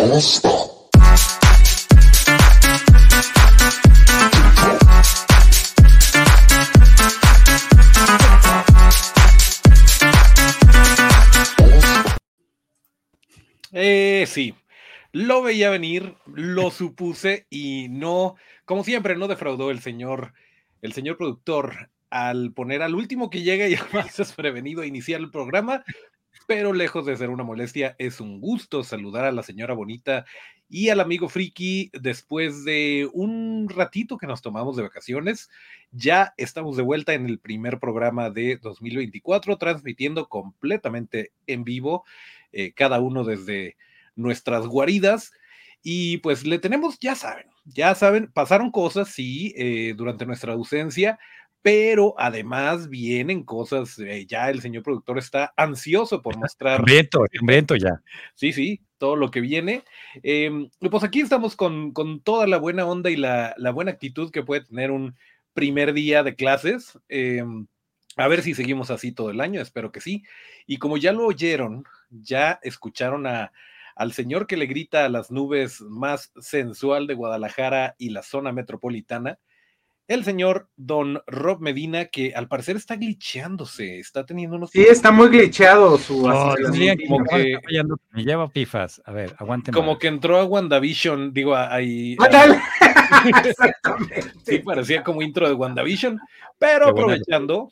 Eh, sí, lo veía venir, lo supuse y no, como siempre, no defraudó el señor, el señor productor al poner al último que llega y además es prevenido a iniciar el programa, pero lejos de ser una molestia, es un gusto saludar a la señora bonita y al amigo Friki después de un ratito que nos tomamos de vacaciones. Ya estamos de vuelta en el primer programa de 2024, transmitiendo completamente en vivo, eh, cada uno desde nuestras guaridas. Y pues le tenemos, ya saben, ya saben, pasaron cosas, sí, eh, durante nuestra ausencia, pero además vienen cosas, eh, ya el señor productor está ansioso por mostrar. Hambriento, hambriento ya. Sí, sí, todo lo que viene. Em, pues aquí estamos con, con, toda la buena onda y la, la, buena actitud que puede tener un primer día de clases. Em, a ver si seguimos así todo el año, espero que sí. Y como ya lo oyeron, ya escucharon a, al señor que le grita a las nubes más sensual de Guadalajara y la zona metropolitana el señor Don Rob Medina, que al parecer está glitcheándose, está teniendo unos. Sí, está muy glitcheado su. Oh, como que, me lleva pifas. A ver, aguante. Como que entró a WandaVision, digo, ahí. sí, parecía como intro de WandaVision, pero aprovechando,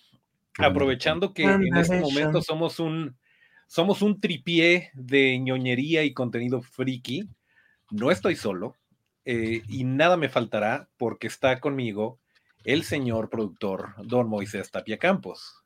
aprovechando que en este momento somos un, somos un tripié de ñoñería y contenido friki, no estoy solo. Eh, y nada me faltará porque está conmigo el señor productor don Moisés Tapia Campos.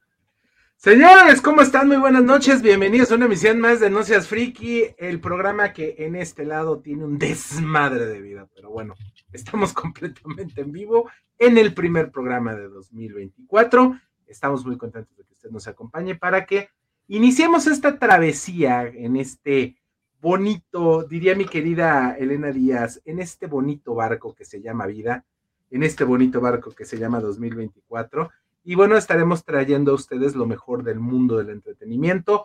Señores, ¿cómo están? Muy buenas noches, bienvenidos a una emisión más de No Friki, el programa que en este lado tiene un desmadre de vida, pero bueno, estamos completamente en vivo en el primer programa de 2024. Estamos muy contentos de que usted nos acompañe para que iniciemos esta travesía en este bonito, diría mi querida Elena Díaz, en este bonito barco que se llama vida en este bonito barco que se llama 2024. Y bueno, estaremos trayendo a ustedes lo mejor del mundo del entretenimiento.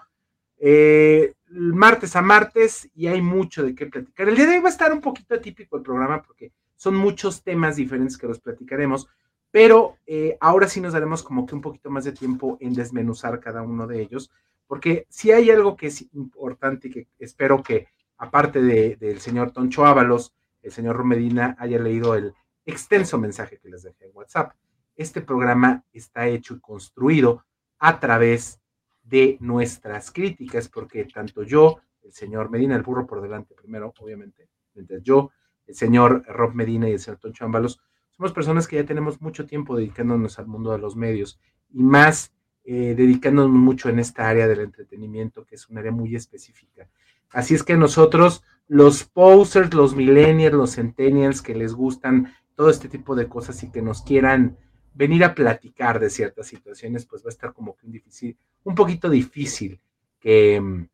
Eh, martes a martes y hay mucho de qué platicar. El día de hoy va a estar un poquito atípico el programa porque son muchos temas diferentes que los platicaremos, pero eh, ahora sí nos daremos como que un poquito más de tiempo en desmenuzar cada uno de ellos, porque si hay algo que es importante y que espero que aparte del señor Toncho Ábalos, el señor Romedina haya leído el, extenso mensaje que les dejé en WhatsApp. Este programa está hecho y construido a través de nuestras críticas, porque tanto yo, el señor Medina, el burro por delante primero, obviamente, mientras yo, el señor Rob Medina y el señor Toncho Ámbalos, somos personas que ya tenemos mucho tiempo dedicándonos al mundo de los medios y más eh, dedicándonos mucho en esta área del entretenimiento, que es un área muy específica. Así es que nosotros, los posers, los millennials, los centennials que les gustan todo este tipo de cosas y que nos quieran venir a platicar de ciertas situaciones, pues va a estar como que un difícil, un poquito difícil que mm,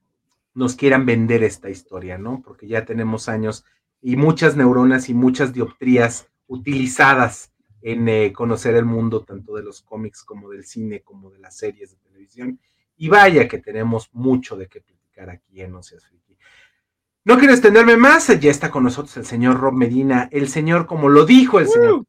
nos quieran vender esta historia, ¿no? Porque ya tenemos años y muchas neuronas y muchas dioptrías utilizadas en eh, conocer el mundo tanto de los cómics como del cine como de las series de televisión. Y vaya que tenemos mucho de qué platicar aquí en No Seas no quiero extenderme más, ya está con nosotros el señor Rob Medina, el señor, como lo dijo el señor,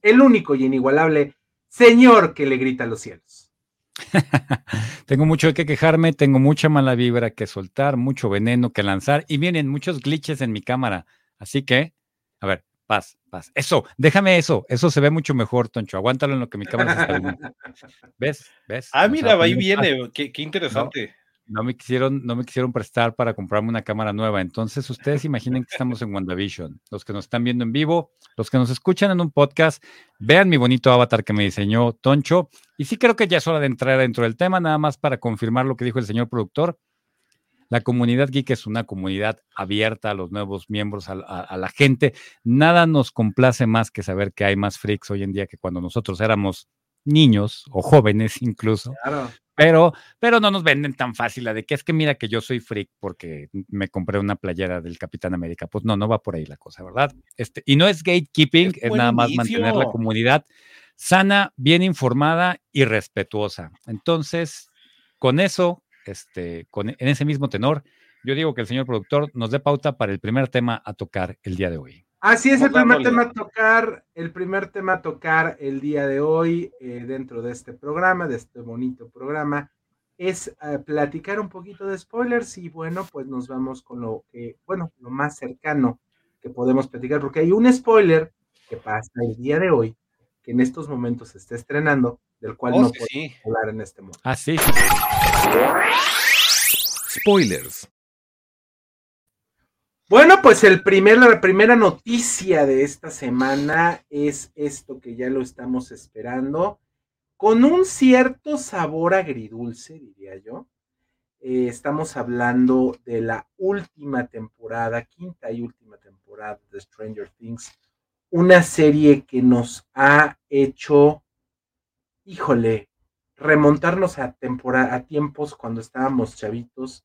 el único y inigualable señor que le grita a los cielos. tengo mucho que quejarme, tengo mucha mala vibra que soltar, mucho veneno que lanzar y vienen muchos glitches en mi cámara. Así que, a ver, paz, paz. Eso, déjame eso, eso se ve mucho mejor, Toncho. Aguántalo en lo que mi cámara se está ¿Ves? ¿Ves? Ah, mira, ahí viene, qué, interesante no me quisieron, no me quisieron prestar para comprarme una cámara nueva. Entonces, ustedes imaginen que estamos en WandaVision. Los que nos están viendo en vivo, los que nos escuchan en un podcast, vean mi bonito avatar que me diseñó Toncho. Y sí creo que ya es hora de entrar dentro del tema, nada más para confirmar lo que dijo el señor productor. La comunidad geek es una comunidad abierta a los nuevos miembros, a, a la gente. Nada nos complace más que saber que hay más freaks hoy en día que cuando nosotros éramos niños o jóvenes incluso. Claro Pero, pero no nos venden tan fácil la de que es que mira que yo soy freak porque me compré una playera del Capitán América. Pues no, no va por ahí la cosa, ¿verdad? Este, y no es gatekeeping, es, nada más mantener la comunidad sana, bien informada y respetuosa. Entonces, con eso, este, con, en ese mismo tenor, yo digo que el señor productor nos dé pauta para el primer tema a tocar el día de hoy. Así es el primer tema a tocar, el primer tema a tocar el día de hoy eh, dentro de este programa, de este bonito programa, es eh, platicar un poquito de spoilers y bueno, pues nos vamos con lo que, bueno, lo más cercano que podemos platicar, porque hay un spoiler que pasa el día de hoy, que en estos momentos se está estrenando, del cual oh, no podemos hablar en este momento. Ah, sí. Spoilers. Bueno, pues el primer, la primera noticia de esta semana es esto que ya lo estamos esperando, con un cierto sabor agridulce, diría yo. Eh, estamos hablando de la última temporada, quinta y última temporada de Stranger Things, una serie que nos ha hecho, híjole, remontarnos a, temporada, a tiempos cuando estábamos chavitos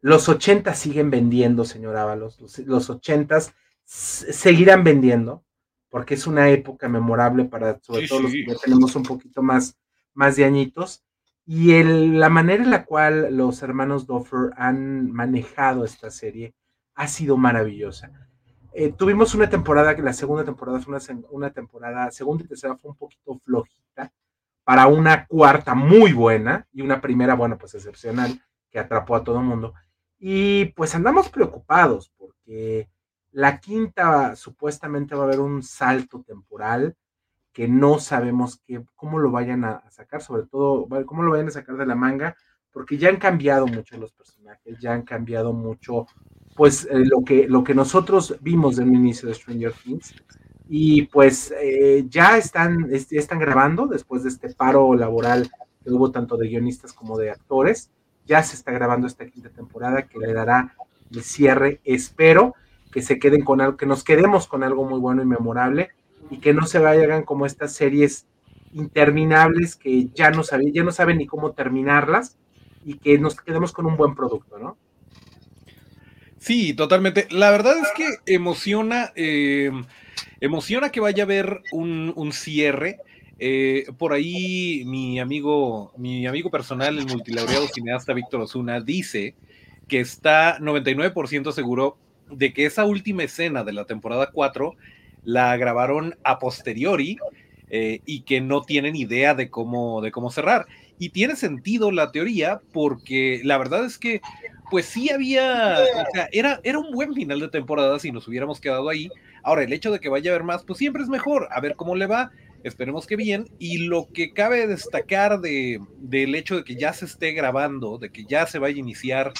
los 80 siguen vendiendo, señor Ábalos. Los, 80 seguirán vendiendo, porque es una época memorable para, sobre todo los que tenemos un poquito más, más de añitos. Y el, la manera en la cual los hermanos Doffer han manejado esta serie ha sido maravillosa. Eh, tuvimos una temporada que la segunda temporada fue una, una, temporada, segunda y tercera fue un poquito flojita, para una cuarta muy buena y una primera, bueno, pues excepcional, que atrapó a todo el mundo. Y pues andamos preocupados porque la quinta supuestamente va a haber un salto temporal que no sabemos cómo lo vayan a, sacar, sobre todo cómo lo vayan a sacar de la manga, porque ya han cambiado mucho los personajes, ya han cambiado mucho, pues eh, lo, que, lo que nosotros vimos del inicio de Stranger Things. Y pues eh, ya están, están grabando después de este paro laboral que hubo tanto de guionistas como de actores ya se está grabando esta quinta temporada que le dará el cierre. Espero que se queden con algo, que nos quedemos con algo muy bueno y memorable y que no se vayan como estas series interminables que ya no saben, ya no saben ni cómo terminarlas y que nos quedemos con un buen producto, ¿no? Sí, totalmente. La verdad es que emociona, eh, emociona que vaya a haber un, un cierre eh, por ahí mi amigo, mi amigo personal, el multilaureado cineasta Víctor Osuna, dice que está 99% seguro de que esa última escena de la temporada 4 la grabaron a posteriori eh, y que no tienen idea de cómo, de cómo cerrar. Y tiene sentido la teoría porque la verdad es que pues sí había, o sea, era, era un buen final de temporada si nos hubiéramos quedado ahí. Ahora, el hecho de que vaya a haber más, pues siempre es mejor, a ver cómo le va esperemos que bien. Y lo que cabe destacar de, del hecho de que ya se esté grabando, de que ya se vaya a iniciar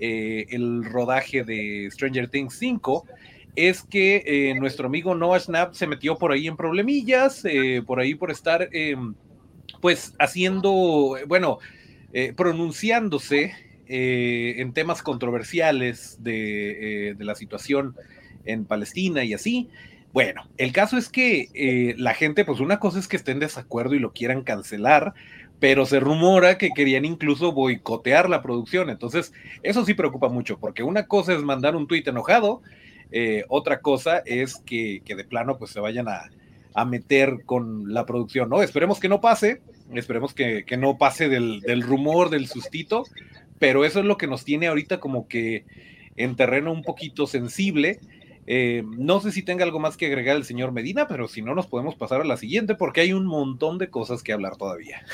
eh, el rodaje de Stranger Things 5, es que eh, nuestro amigo Noah Snap se metió por ahí en problemillas, eh, por ahí por estar, pues, haciendo, bueno, pronunciándose en temas controversiales de, de la situación en Palestina y así. Bueno, el caso es que eh, la gente, pues una cosa es que estén en desacuerdo y lo quieran cancelar, pero se rumora que querían incluso boicotear la producción. Entonces, eso sí preocupa mucho, porque una cosa es mandar un tuit enojado, eh, otra cosa es que, de plano pues se vayan a, meter con la producción, ¿no? Esperemos que no pase, esperemos que, no pase del, rumor, del sustito, pero eso es lo que nos tiene ahorita como que en terreno un poquito sensible eh, no sé si tenga algo más que agregar el señor Medina, pero si no, nos podemos pasar a la siguiente porque hay un montón de cosas que hablar todavía.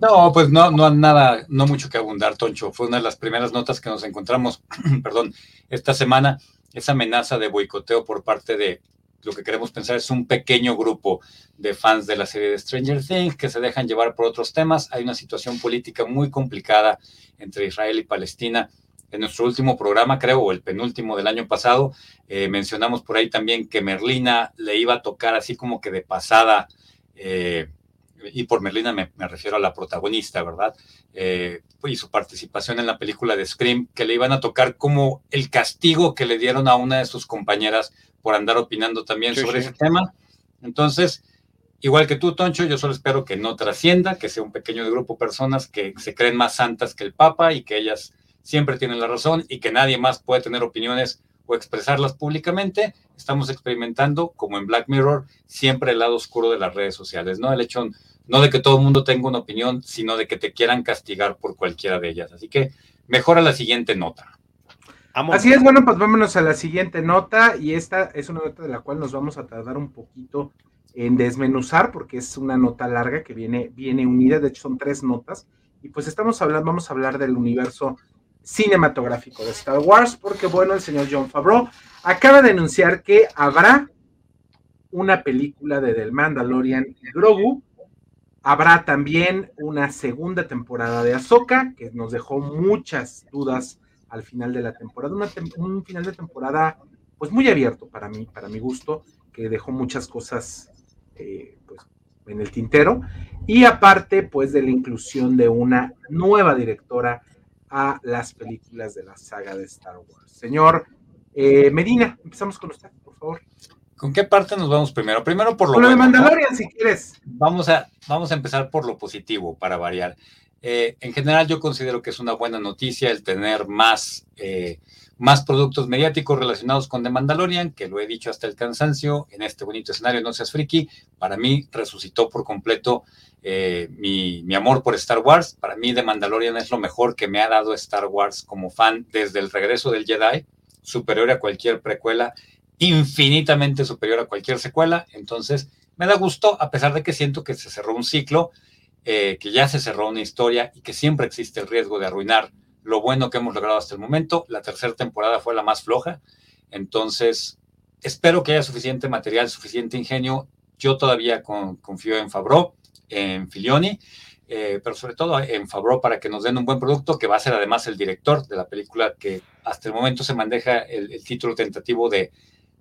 No, pues no, no nada, no mucho que abundar, Toncho. Fue una de las primeras notas que nos encontramos, perdón, esta semana, esa amenaza de boicoteo por parte de lo que queremos pensar es un pequeño grupo de fans de la serie de Stranger Things que se dejan llevar por otros temas. Hay una situación política muy complicada entre Israel y Palestina en nuestro último programa, creo, o el penúltimo del año pasado, eh, mencionamos por ahí también que Merlina le iba a tocar así como que de pasada, eh, y por Merlina me, refiero a la protagonista, ¿verdad? Eh, y su participación en la película de Scream, que le iban a tocar como el castigo que le dieron a una de sus compañeras por andar opinando también sobre ese tema. Entonces, igual que tú, Toncho, yo solo espero que no trascienda, que sea un pequeño grupo de personas que se creen más santas que el Papa y que ellas siempre tienen la razón y que nadie más puede tener opiniones o expresarlas públicamente. Estamos experimentando, como en Black Mirror, siempre el lado oscuro de las redes sociales, ¿no? El hecho no de que todo el mundo tenga una opinión, sino de que te quieran castigar por cualquiera de ellas. Así que mejora la siguiente nota. Así es, bueno, pues vámonos a la siguiente nota y esta es una nota de la cual nos vamos a tardar un poquito en desmenuzar porque es una nota larga que viene, viene unida, de hecho son tres notas y pues estamos hablando, vamos a hablar del universo cinematográfico de Star Wars porque bueno, el señor John Favreau acaba de anunciar que habrá una película de The Mandalorian y Grogu, habrá también una segunda temporada de Ahsoka que nos dejó muchas dudas al final de la temporada. un final de temporada pues muy abierto para mí, para mi gusto, que dejó muchas cosas eh, pues, en el tintero. Y aparte pues de la inclusión de una nueva directora a las películas de la saga de Star Wars. Señor eh, Medina, empezamos con usted, por favor. ¿Con qué parte nos vamos primero? Primero por lo, con lo de Mandalorian, si quieres. Vamos a, vamos a empezar por lo positivo para variar. Eh, en general yo considero que es una buena noticia el tener más, eh, más productos mediáticos relacionados con The Mandalorian, que lo he dicho hasta el cansancio, en este bonito escenario, no seas friki, para mí resucitó por completo eh, mi, mi, amor por Star Wars. Para mí The Mandalorian es lo mejor que me ha dado Star Wars como fan desde el regreso del Jedi, superior a cualquier precuela, infinitamente superior a cualquier secuela. Entonces, me da gusto, a pesar de que siento que se cerró un ciclo eh, que ya se cerró una historia y que siempre existe el riesgo de arruinar lo bueno que hemos logrado hasta el momento. La tercera temporada fue la más floja, entonces espero que haya suficiente material, suficiente ingenio. Yo todavía confío en Fabro, en Filioni, eh, pero sobre todo en Fabro para que nos den un buen producto, que va a ser además el director de la película que hasta el momento se maneja el, título tentativo de,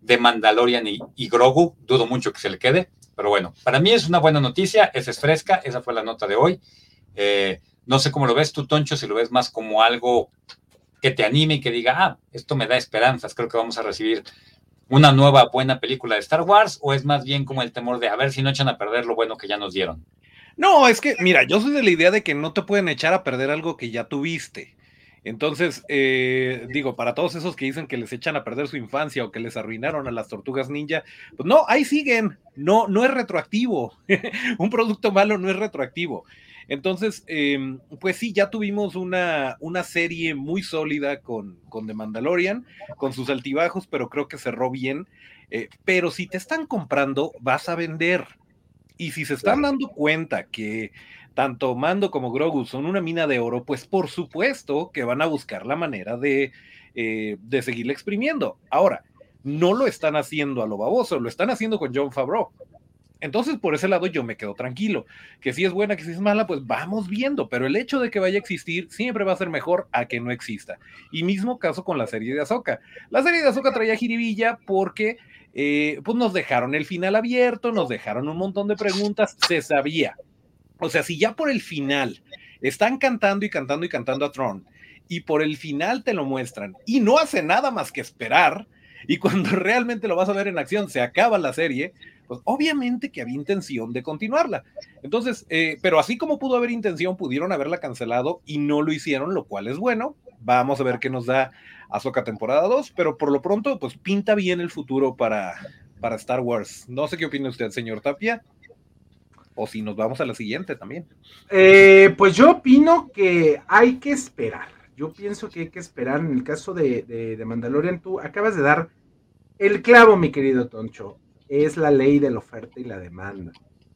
de Mandalorian y, Grogu. Dudo mucho que se le quede. Pero bueno, para mí es una buena noticia, esa es fresca, esa fue la nota de hoy. Eh, no sé cómo lo ves tú, Toncho, si lo ves más como algo que te anime y que diga, ah, esto me da esperanzas, creo que vamos a recibir una nueva buena película de Star Wars, o es más bien como el temor de a ver si no echan a perder lo bueno que ya nos dieron. No, es que, mira, yo soy de la idea de que no te pueden echar a perder algo que ya tuviste. Entonces, eh, digo, para todos esos que dicen que les echan a perder su infancia o que les arruinaron a las tortugas ninja, pues no, ahí siguen, no, no es retroactivo. Un producto malo no es retroactivo. Entonces, em, pues sí, ya tuvimos una, una serie muy sólida con, con, The Mandalorian, con sus altibajos, pero creo que cerró bien. Eh, pero si te están comprando, vas a vender. Y si se están dando cuenta que tanto Mando como Grogu son una mina de oro, pues por supuesto que van a buscar la manera de, eh, de seguirle exprimiendo. Ahora, no lo están haciendo a lo baboso, lo están haciendo con John Favreau. Entonces, por ese lado, yo me quedo tranquilo. Que si es buena, que si es mala, pues vamos viendo. Pero el hecho de que vaya a existir siempre va a ser mejor a que no exista. Y mismo caso con la serie de Azoka. La serie de Azoka traía jiribilla porque eh, pues nos dejaron el final abierto, nos dejaron un montón de preguntas. Se sabía o sea, si ya por el final están cantando y cantando y cantando a Tron y por el final te lo muestran y no hace nada más que esperar y cuando realmente lo vas a ver en acción se acaba la serie, pues obviamente que había intención de continuarla. Entonces, eh, pero así como pudo haber intención, pudieron haberla cancelado y no lo hicieron, lo cual es bueno. Vamos a ver qué nos da Azoka temporada 2, pero por lo pronto, pues pinta bien el futuro para, para Star Wars. No sé qué opina usted, señor Tapia o si nos vamos a la siguiente también. Eh, pues yo opino que hay que esperar. Yo pienso que hay que esperar. En el caso de, Mandalorian, tú acabas de dar el clavo, mi querido Toncho. Es la ley de la oferta y la demanda.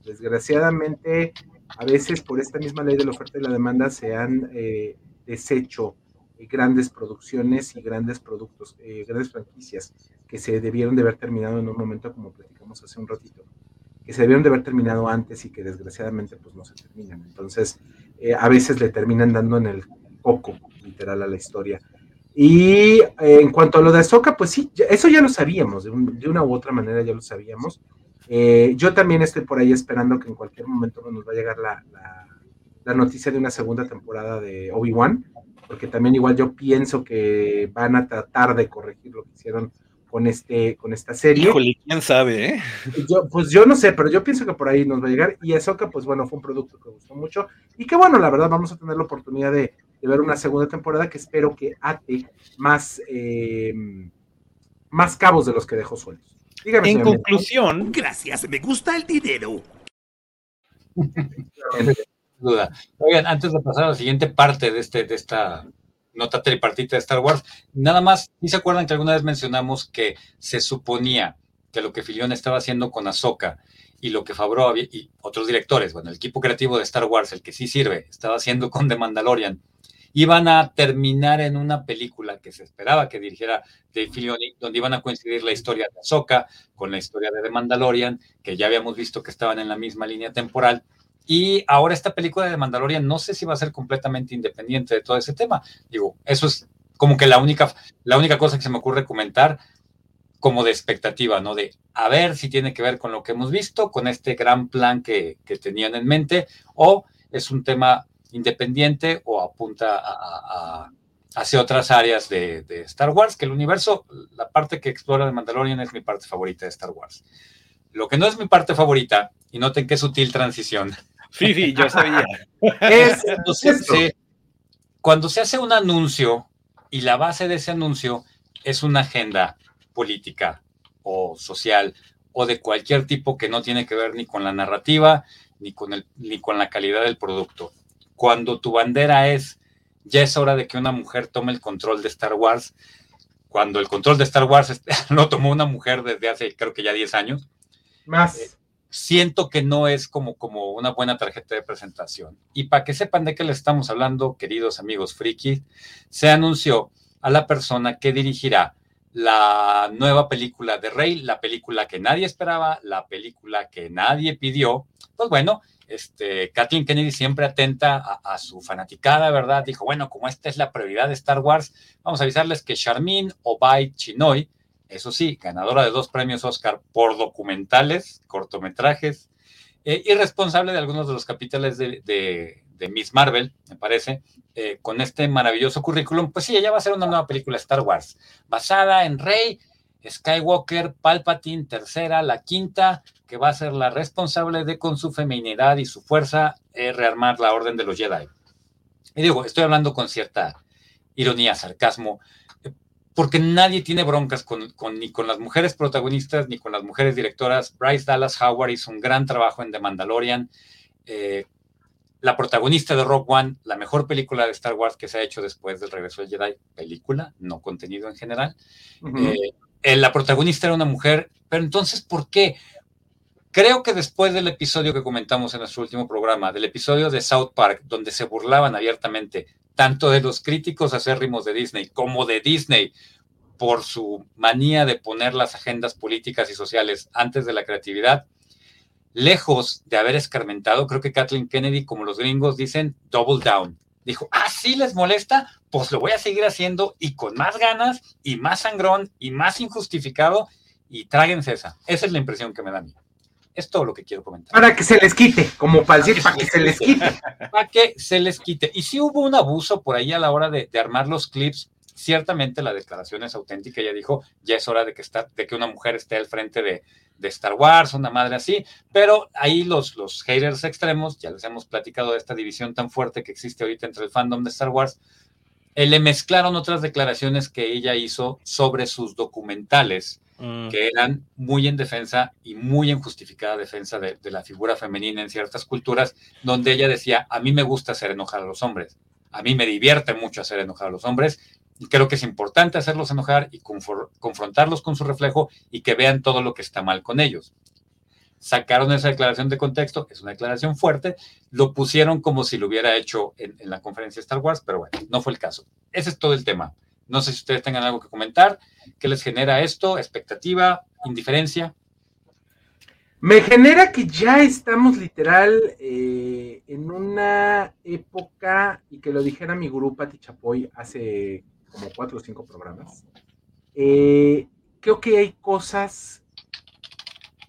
Desgraciadamente, a veces por esta misma ley de la oferta y la demanda se han eh, deshecho grandes producciones y grandes productos, eh, grandes franquicias que se debieron de haber terminado en un momento como platicamos hace un ratito que se debieron de haber terminado antes y que desgraciadamente pues no se terminan. Entonces, eh, a veces le terminan dando en el coco, literal, a la historia. Y eh, en cuanto a lo de Ahsoka, pues sí, eso ya lo sabíamos, de, una u otra manera ya lo sabíamos. Eh, yo también estoy por ahí esperando que en cualquier momento nos va a llegar la, la noticia de una segunda temporada de Obi-Wan, porque también igual yo pienso que van a tratar de corregir lo que hicieron con, este, con esta serie. Híjole, quién sabe, ¿eh? Yo, pues yo no sé, pero yo pienso que por ahí nos va a llegar. Y Ahsoka, pues bueno, fue un producto que gustó mucho. Y que bueno, la verdad, vamos a tener la oportunidad de, de ver una segunda temporada que espero que ate más, eh, más cabos de los que dejó sueltos. Dígame, en conclusión. Gracias, me gusta el dinero. duda. Oigan, antes de pasar a la siguiente parte de, este, de esta nota tripartita de Star Wars, nada más, ¿y se acuerdan que alguna vez mencionamos que se suponía que lo que Filión estaba haciendo con Ahsoka y lo que Favreau y otros directores, bueno, el equipo creativo de Star Wars, el que sí sirve, estaba haciendo con The Mandalorian, iban a terminar en una película que se esperaba que dirigiera Dave Filoni, donde iban a coincidir la historia de Ahsoka con la historia de The Mandalorian, que ya habíamos visto que estaban en la misma línea temporal, y ahora esta película de Mandalorian no sé si va a ser completamente independiente de todo ese tema. Digo, eso es como que la única, la única cosa que se me ocurre comentar como de expectativa, ¿no? De a ver si tiene que ver con lo que hemos visto, con este gran plan que, tenían en mente, o es un tema independiente o apunta a, hacia otras áreas de, de, Star Wars, que el universo, la parte que explora de Mandalorian es mi parte favorita de Star Wars. Lo que no es mi parte favorita, y noten qué sutil transición, Sí, sí, yo sabía. es, cuando se hace un anuncio y la base de ese anuncio es una agenda política o social o de cualquier tipo que no tiene que ver ni con la narrativa ni con, el, ni con la calidad del producto. Cuando tu bandera es, ya es hora de que una mujer tome el control de Star Wars, cuando el control de Star Wars lo tomó una mujer desde hace creo que ya 10 años. Más. Eh, siento que no es como, como una buena tarjeta de presentación. Y para que sepan de qué le estamos hablando, queridos amigos friki, se anunció a la persona que dirigirá la nueva película de Rey, la película que nadie esperaba, la película que nadie pidió. Pues bueno, este, Kathleen Kennedy siempre atenta a, su fanaticada, ¿verdad? Dijo, bueno, como esta es la prioridad de Star Wars, vamos a avisarles que Charmin Obaid Chinoy, eso sí, ganadora de dos premios Oscar por documentales, cortometrajes, eh, y responsable de algunos de los capítulos de, Miss Marvel, me parece, eh, con este maravilloso currículum, pues sí, ella va a hacer una nueva película Star Wars, basada en Rey, Skywalker, Palpatine, tercera, la quinta, que va a ser la responsable de con su feminidad y su fuerza eh, rearmar la orden de los Jedi. Y digo, estoy hablando con cierta ironía, sarcasmo, porque nadie tiene broncas con, ni con las mujeres protagonistas ni con las mujeres directoras. Bryce Dallas Howard hizo un gran trabajo en The Mandalorian. Eh, la protagonista de Rock One, la mejor película de Star Wars que se ha hecho después del regreso del Jedi, película, no contenido en general. Eh, la protagonista era una mujer, pero entonces, ¿por qué? Creo que después del episodio que comentamos en nuestro último programa, del episodio de South Park, donde se burlaban abiertamente tanto de los críticos acérrimos de Disney como de Disney por su manía de poner las agendas políticas y sociales antes de la creatividad, lejos de haber escarmentado, creo que Kathleen Kennedy, como los gringos dicen, double down. Dijo, ah, sí les molesta, pues lo voy a seguir haciendo y con más ganas y más sangrón y más injustificado y tráguense esa. Esa es la impresión que me da mí. Es todo lo que quiero comentar. Para que se les quite, como para decir, para que se les quite. Para que se les quite. Y si hubo un abuso por ahí a la hora de, armar los clips, ciertamente la declaración es auténtica. Ella dijo, ya es hora de que, está, de que una mujer esté al frente de, Star Wars, una madre así, pero ahí los, los haters extremos, ya les hemos platicado de esta división tan fuerte que existe ahorita entre el fandom de Star Wars, eh, le mezclaron otras declaraciones que ella hizo sobre sus documentales Mm. que eran muy en defensa y muy en justificada defensa de, la figura femenina en ciertas culturas, donde ella decía, a mí me gusta hacer enojar a los hombres, a mí me divierte mucho hacer enojar a los hombres, y creo que es importante hacerlos enojar y confrontarlos con su reflejo y que vean todo lo que está mal con ellos. Sacaron esa declaración de contexto, es una declaración fuerte, lo pusieron como si lo hubiera hecho en, en la conferencia Star Wars, pero bueno, no fue el caso. Ese es todo el tema. No sé si ustedes tengan algo que comentar. ¿Qué les genera esto? ¿Expectativa? ¿Indiferencia? Me genera que ya estamos literal eh, en una época, y que lo dijera mi gurú Pati Chapoy hace como cuatro o cinco programas. Eh, creo que hay cosas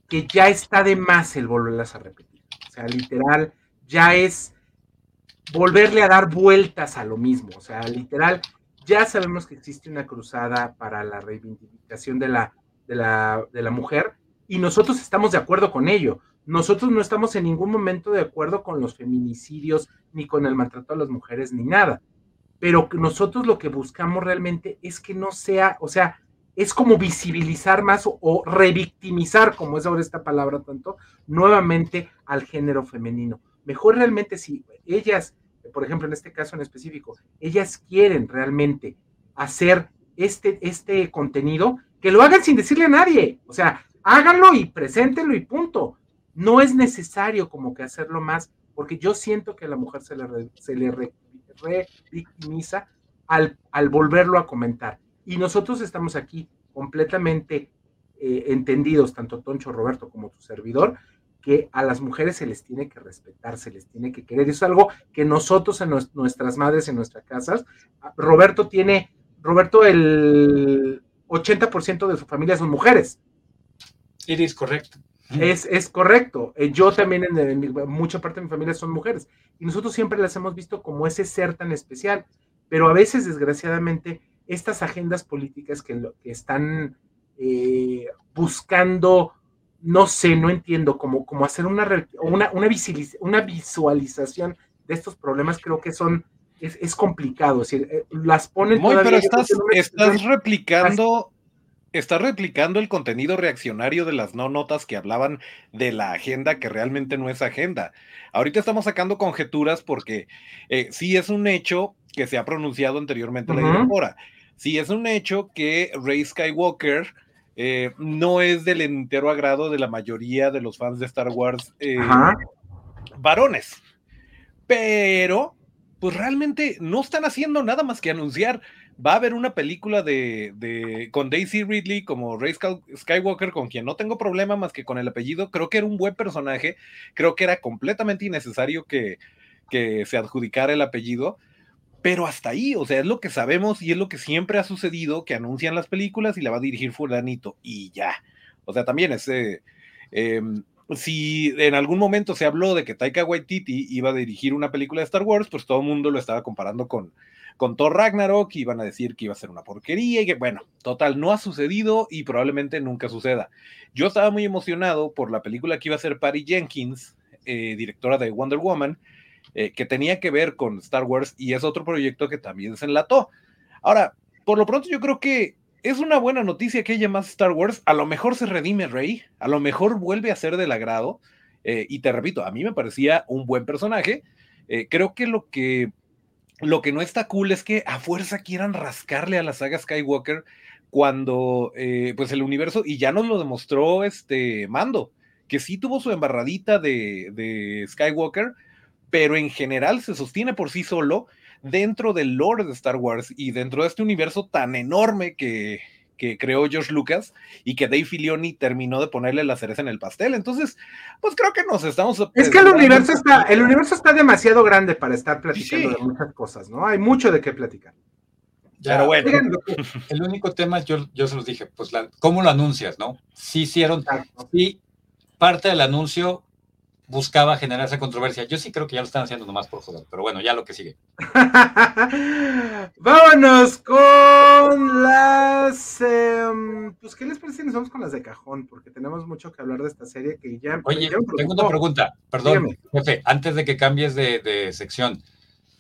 que ya está de más el volverlas a repetir. O sea, literal, ya es volverle a dar vueltas a lo mismo. O sea, literal, Ya sabemos que existe una cruzada para la reivindicación de la, de la, de la mujer y nosotros estamos de acuerdo con ello. Nosotros no estamos en ningún momento de acuerdo con los feminicidios, ni con el maltrato a las mujeres, ni nada. Pero nosotros lo que buscamos realmente es que no sea, o sea, es como visibilizar más o, revictimizar, como es ahora esta palabra tanto, nuevamente al género femenino. Mejor realmente si ellas, por ejemplo, en este caso en específico, ellas quieren realmente hacer este, este contenido, que lo hagan sin decirle a nadie. O sea, háganlo y preséntenlo y punto no es necesario como que hacerlo más, porque yo siento que a la mujer se le, se le revictimiza al, al volverlo a comentar. Y nosotros estamos aquí completamente eh, entendidos, tanto Toncho, Roberto como tu servidor, que a las mujeres se les tiene que respetar, se les tiene que querer. Es algo que nosotros en nuestras madres, en nuestras casas, Roberto tiene, Roberto, el 80% de su familia son mujeres. Iris, correcto. Es, es correcto. Eh, yo también, en, mucha parte de mi familia son mujeres. Y nosotros siempre las hemos visto como ese ser tan especial. Pero a veces, desgraciadamente, estas agendas políticas que, lo, que están eh, buscando, no sé, no entiendo, como hacer una, una, una, una visualización de estos problemas, creo que son, es, es complicado. Es decir, eh, las ponen. Muy, pero estás, estás replicando está replicando el contenido reaccionario de las no notas que hablaban de la agenda que realmente no es agenda. Ahorita estamos sacando conjeturas porque eh, sí es un hecho que se ha pronunciado anteriormente la directora. Sí es un hecho que Rey Skywalker eh, no es del entero agrado de la mayoría de los fans de Star Wars eh, varones. Pero, pues realmente no están haciendo nada más que anunciar va a haber una película de, con Daisy Ridley como Rey Skywalker, con quien no tengo problema más que con el apellido. Creo que era un buen personaje. Creo que era completamente innecesario que, que se adjudicara el apellido. Pero hasta ahí, o sea, es lo que sabemos y es lo que siempre ha sucedido, que anuncian las películas y la va a dirigir fulanito y ya. O sea, también ese... Em, si en algún momento se habló de que Taika Waititi iba a dirigir una película de Star Wars, pues todo el mundo lo estaba comparando con, con Thor Ragnarok, iban a decir que iba a ser una porquería y que, bueno, total, no ha sucedido y probablemente nunca suceda. Yo estaba muy emocionado por la película que iba a ser Patty Jenkins, eh, directora de Wonder Woman, eh, que tenía que ver con Star Wars y es otro proyecto que también se enlató. Ahora, por lo pronto yo creo que es una buena noticia que haya más Star Wars. A lo mejor se redime Rey, a lo mejor vuelve a ser del agrado. Eh, y te repito, a mí me parecía un buen personaje. creo que lo que lo que no está cool es que a fuerza quieran rascarle a la saga Skywalker cuando eh, pues el universo, y ya nos lo demostró este Mando, que sí tuvo su embarradita de Skywalker, pero en general se sostiene por sí solo dentro del lore de Star Wars y dentro de este universo tan enorme que, que creó George Lucas y que Dave Filoni terminó de ponerle la cereza en el pastel. Entonces, pues creo que nos estamos. Es que el universo está, el universo está demasiado grande para estar platicando de muchas cosas, ¿no? Hay mucho de qué platicar. Pero bueno, el único tema, yo, yo se los dije, pues, la, ¿cómo lo anuncias, no? Sí hicieron, sí, parte del anuncio buscaba generar esa controversia. Yo sí creo que ya lo están haciendo nomás por joder, pero bueno, ya lo que sigue. Vámonos con las. Em, pues, ¿qué les parece si nos vamos con las de cajón? Porque tenemos mucho que hablar de esta serie que ya. Oye, tengo una pregunta, perdón, jefe, antes de que cambies de, de sección.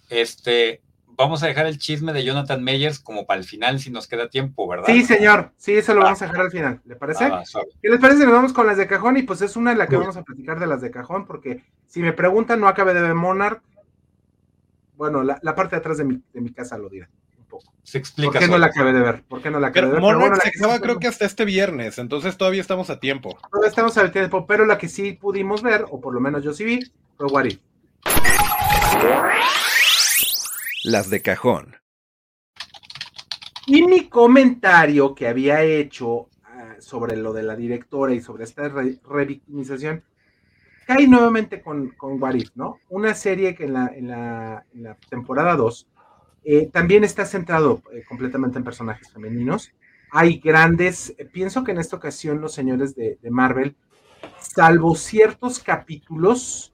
Este, vamos a dejar el chisme de Jonathan Meyers como para el final si nos queda tiempo, ¿verdad? Sí, señor. Sí, eso lo vamos a dejar al final. ¿Le parece? Ah, ¿Qué les parece? Nos vamos con las de cajón y pues es una de las que vamos a platicar de las de cajón porque si me preguntan, no acabé de ver Monarch. Bueno, la, parte de atrás de mi, de mi, casa lo dirá. Un poco. Se explica. ¿Por qué no la acabé de ver? ¿Por qué no la acabé de ver? Monarch se acaba creo que hasta este viernes, entonces todavía estamos a tiempo. Todavía estamos a tiempo, pero la que sí pudimos ver, o por lo menos yo sí vi, fue What Las de cajón. Y mi comentario que había hecho ah, sobre lo de la directora y sobre esta revictimización cae nuevamente con, con What ¿no? Una serie que en la, en la, temporada 2 eh, también está centrado eh, completamente en personajes femeninos. Hay grandes, eh, pienso que en esta ocasión los señores de, Marvel, salvo ciertos capítulos,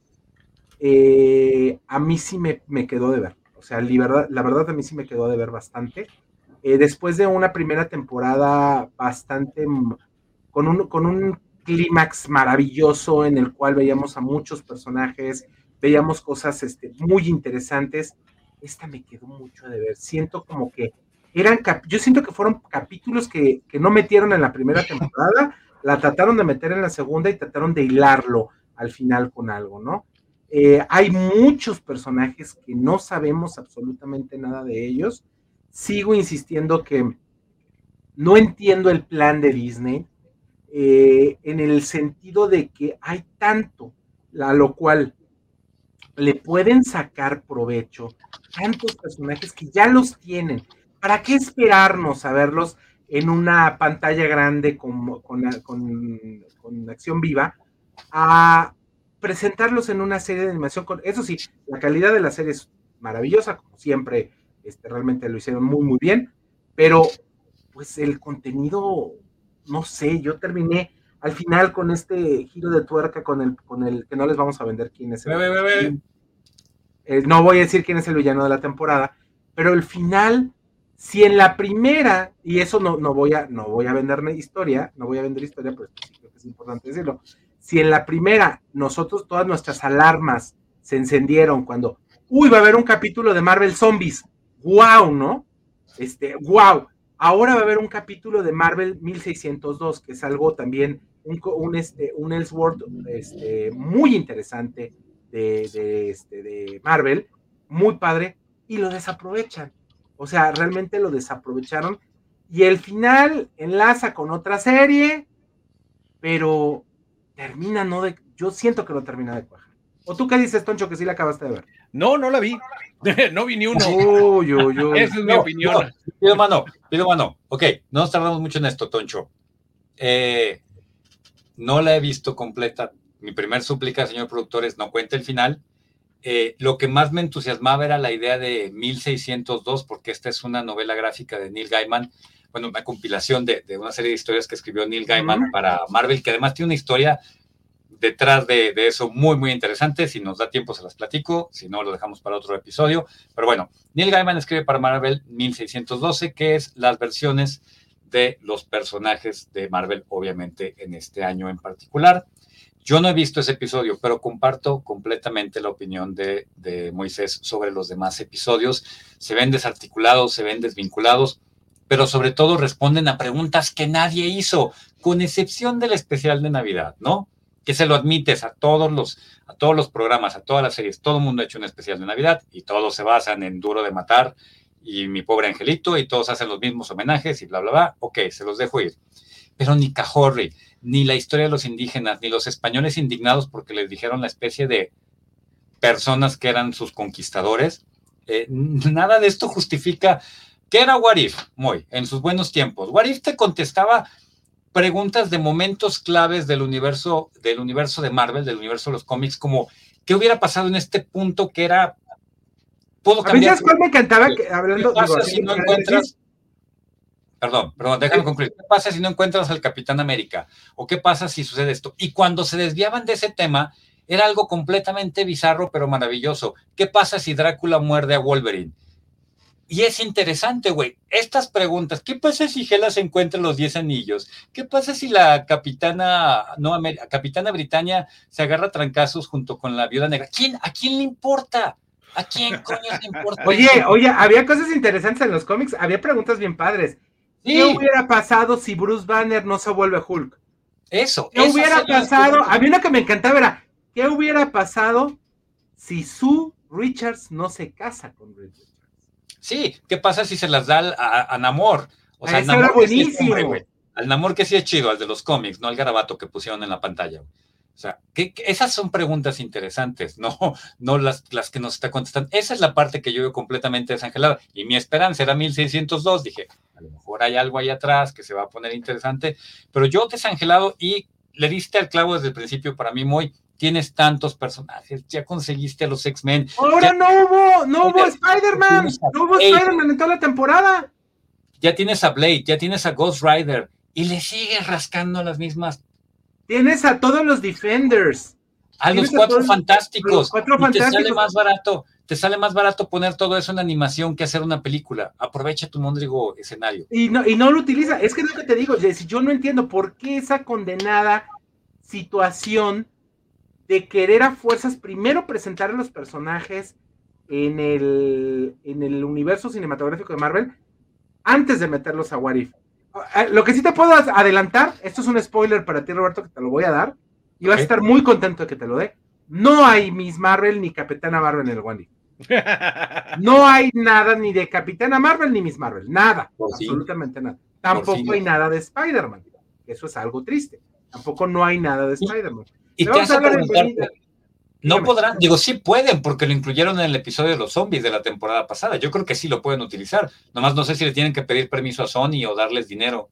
a mí sí me, me quedó de ver. O sea, la verdad, la verdad a mí sí me quedó de ver bastante eh, después de una primera temporada bastante con un, con un clímax maravilloso en el cual veíamos a muchos personajes, veíamos cosas este, muy interesantes. Esta me quedó mucho de ver. Siento como que eran, yo siento que fueron capítulos que, que no metieron en la primera temporada, la trataron de meter en la segunda y trataron de hilarlo al final con algo, ¿no? Eh, hay muchos personajes que no sabemos absolutamente nada de ellos. Sigo insistiendo que no entiendo el plan de Disney eh, en el sentido de que hay tanto a lo cual le pueden sacar provecho, tantos personajes que ya los tienen. ¿Para qué esperarnos a verlos en una pantalla grande con, acción viva presentarlos en una serie de animación. Con, eso sí, la calidad de la serie es maravillosa, como siempre, este, realmente lo hicieron muy, muy bien, pero pues el contenido, no sé, yo terminé al final con este giro de tuerca con el, con el que no les vamos a vender quién es el. Eh, no voy a decir quién es el villano de la temporada, pero el final, si en la primera, y eso no, no voy a, no voy a venderme historia, no voy a vender historia, pero sí creo que es importante decirlo si en la primera nosotros todas nuestras alarmas se encendieron cuando, uy, va a haber un capítulo de Marvel Zombies, wow, ¿no? Este, wow. Ahora va a haber un capítulo de Marvel 1602, que es algo también, un, un, este, un este, muy interesante de, de, este, de Marvel, muy padre, y lo desaprovechan. O sea, realmente lo desaprovecharon. Y el final enlaza con otra serie, pero termina no de. Yo siento que no termina de cuajar. ¿O tú qué dices, Toncho, que sí la acabaste de ver? No, no la vi. no vi ni uno. Uy, uy, uy. Esa es mi opinión. pido mano, pido mano. Ok, no nos tardamos mucho en esto, Toncho. Eh, no la he visto completa. Mi primer súplica, señor productor, es no cuente el final. Eh, lo que más me entusiasmaba era la idea de 1602, porque esta es una novela gráfica de Neil Gaiman, bueno, una compilación de, una serie de historias que escribió Neil Gaiman para Marvel, que además tiene una historia detrás de, eso muy, muy interesante. Si nos da tiempo, se las platico. Si no, lo dejamos para otro episodio. Pero bueno, Neil Gaiman escribe para Marvel 1612, que es las versiones de los personajes de Marvel, obviamente en este año en particular. Yo no he visto ese episodio, pero comparto completamente la opinión de, de Moisés sobre los demás episodios. Se ven desarticulados, se ven desvinculados pero sobre todo responden a preguntas que nadie hizo, con excepción del especial de Navidad, ¿no? Que se lo admites a todos los, a todos los programas, a todas las series, todo el mundo ha hecho un especial de Navidad y todos se basan en Duro de Matar y Mi Pobre Angelito y todos hacen los mismos homenajes y bla, bla, bla. Ok, se los dejo ir. Pero ni Cajorri, ni la historia de los indígenas, ni los españoles indignados porque les dijeron la especie de personas que eran sus conquistadores, eh, nada de esto justifica ¿Qué era Warif? Muy, en sus buenos tiempos. Warif te contestaba preguntas de momentos claves del universo, del universo de Marvel, del universo de los cómics, como ¿qué hubiera pasado en este punto que era... Puedo cambiar. cuál me encantaba? hablando, ¿Qué pasa si no encuentras... Perdón, perdón, déjame concluir. ¿Qué pasa si no encuentras al Capitán América? ¿O qué pasa si sucede esto? Y cuando se desviaban de ese tema, era algo completamente bizarro, pero maravilloso. ¿Qué pasa si Drácula muerde a Wolverine? Y es interesante, güey. Estas preguntas, ¿qué pasa si Hela se encuentra los 10 anillos? ¿Qué pasa si la capitana, no, capitana Britannia se agarra trancazos junto con la viuda negra? ¿Quién, ¿A quién le importa? ¿A quién coño le importa? Oye, oye, había cosas interesantes en los cómics, había preguntas bien padres. ¿Qué hubiera pasado si Bruce Banner no se vuelve Hulk? Eso. ¿Qué hubiera pasado? A mí lo que me encantaba era, ¿qué hubiera pasado si Sue Richards no se casa con Richards? Sí, ¿qué pasa si se las da a, Namor? O sea, Namor, buenísimo. al Namor que sí es chido, al de los cómics, no al garabato que pusieron en la pantalla. O sea, esas son preguntas interesantes, no, no las, las que nos está contestando. Esa es la parte que yo veo completamente desangelada. Y mi esperanza era 1602. Dije, a lo mejor hay algo ahí atrás que se va a poner interesante. Pero yo desangelado y le diste al clavo desde el principio para mí muy tienes tantos personajes, ya conseguiste a los X-Men. Ahora no hubo, no hubo Spider-Man, no hubo Spider-Man en toda la temporada. Ya tienes a Blade, ya tienes a Ghost Rider y le sigues rascando las mismas. Tienes a todos los Defenders. A los cuatro fantásticos. Los cuatro y te sale más barato, te sale más barato poner todo eso en animación que hacer una película. Aprovecha tu mondrigo escenario. Y no, y no lo utiliza. Es que es lo que te digo, yo no entiendo por qué esa condenada situación de querer a fuerzas primero presentar a los personajes en el, en el universo cinematográfico de Marvel antes de meterlos a What If. Ah, Lo que sí te puedo adelantar, esto es un spoiler para ti, Roberto, que te lo voy a dar, y vas a estar muy contento de que te lo dé. No hay Miss Marvel ni Capitana Marvel en el What If. No hay nada ni de Capitana Marvel ni Miss Marvel, nada, Por absolutamente nada. Tampoco hay nada de Spider-Man, eso es algo triste. Tampoco no hay nada de Spider-Man. Y te hace preguntarte, no podrán, digo, sí pueden, porque lo incluyeron en el episodio de los zombies de la temporada pasada. Yo creo que sí lo pueden utilizar. Nomás no sé si le tienen que pedir permiso a Sony o darles dinero.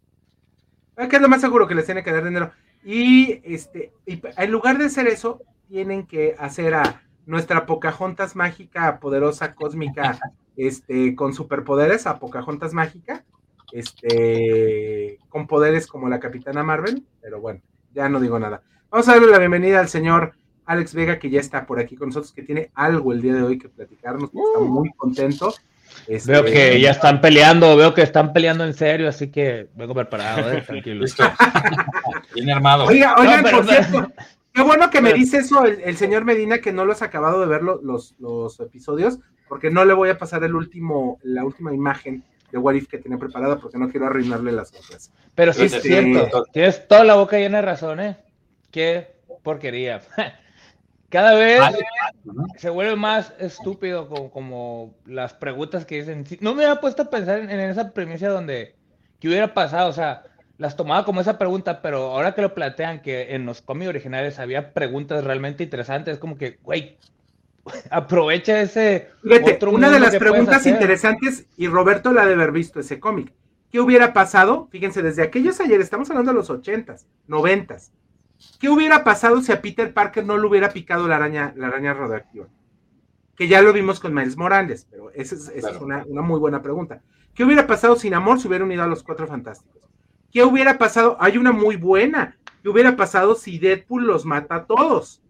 Que es lo más seguro que les tiene que dar dinero. Y este, y en lugar de hacer eso, tienen que hacer a nuestra Pocahontas mágica, poderosa, cósmica, este, con superpoderes, a Pocahontas mágica, este, con poderes como la Capitana Marvel, pero bueno, ya no digo nada. Vamos a darle la bienvenida al señor Alex Vega, que ya está por aquí con nosotros, que tiene algo el día de hoy que platicarnos, que está muy contento. Este, Veo que ya están peleando, veo que están peleando en serio, así que vengo preparado, eh, tranquilo. Listo. Bien armado. Oiga, oigan, No, pero- por cierto, qué bueno que me dice eso el, el señor Medina, que no los ha acabado de ver lo- los, los episodios, porque no le voy a pasar el último, la última imagen de What If que tenía preparada, porque no quiero arruinarle las cosas. Pero sí es Este- cierto, tienes toda la boca llena de razón, ¿eh? Qué porquería. Cada vez. Ujú. se vuelve más estúpido como, como las preguntas que dicen. No me había puesto a pensar en, en esa premisa donde, ¿qué hubiera pasado? O sea, las tomaba como esa pregunta, pero ahora que lo plantean que en los cómics originales había preguntas realmente interesantes, es como que, güey, aprovecha ese Fíjate, otro una de las que preguntas interesantes, y Roberto la ha de haber visto ese cómic. ¿Qué hubiera pasado? Fíjense, desde aquellos ayer, estamos hablando de los ochentas, noventas. ¿Qué hubiera pasado si a Peter Parker no le hubiera picado la araña, la araña radioactiva? Que ya lo vimos con Miles Morales, pero esa es, esa es Claro. una, una muy buena pregunta. ¿Qué hubiera pasado si Namor se hubiera unido a los Cuatro Fantásticos? ¿Qué hubiera pasado? Hay una muy buena. ¿Qué hubiera pasado si Deadpool los mata a todos?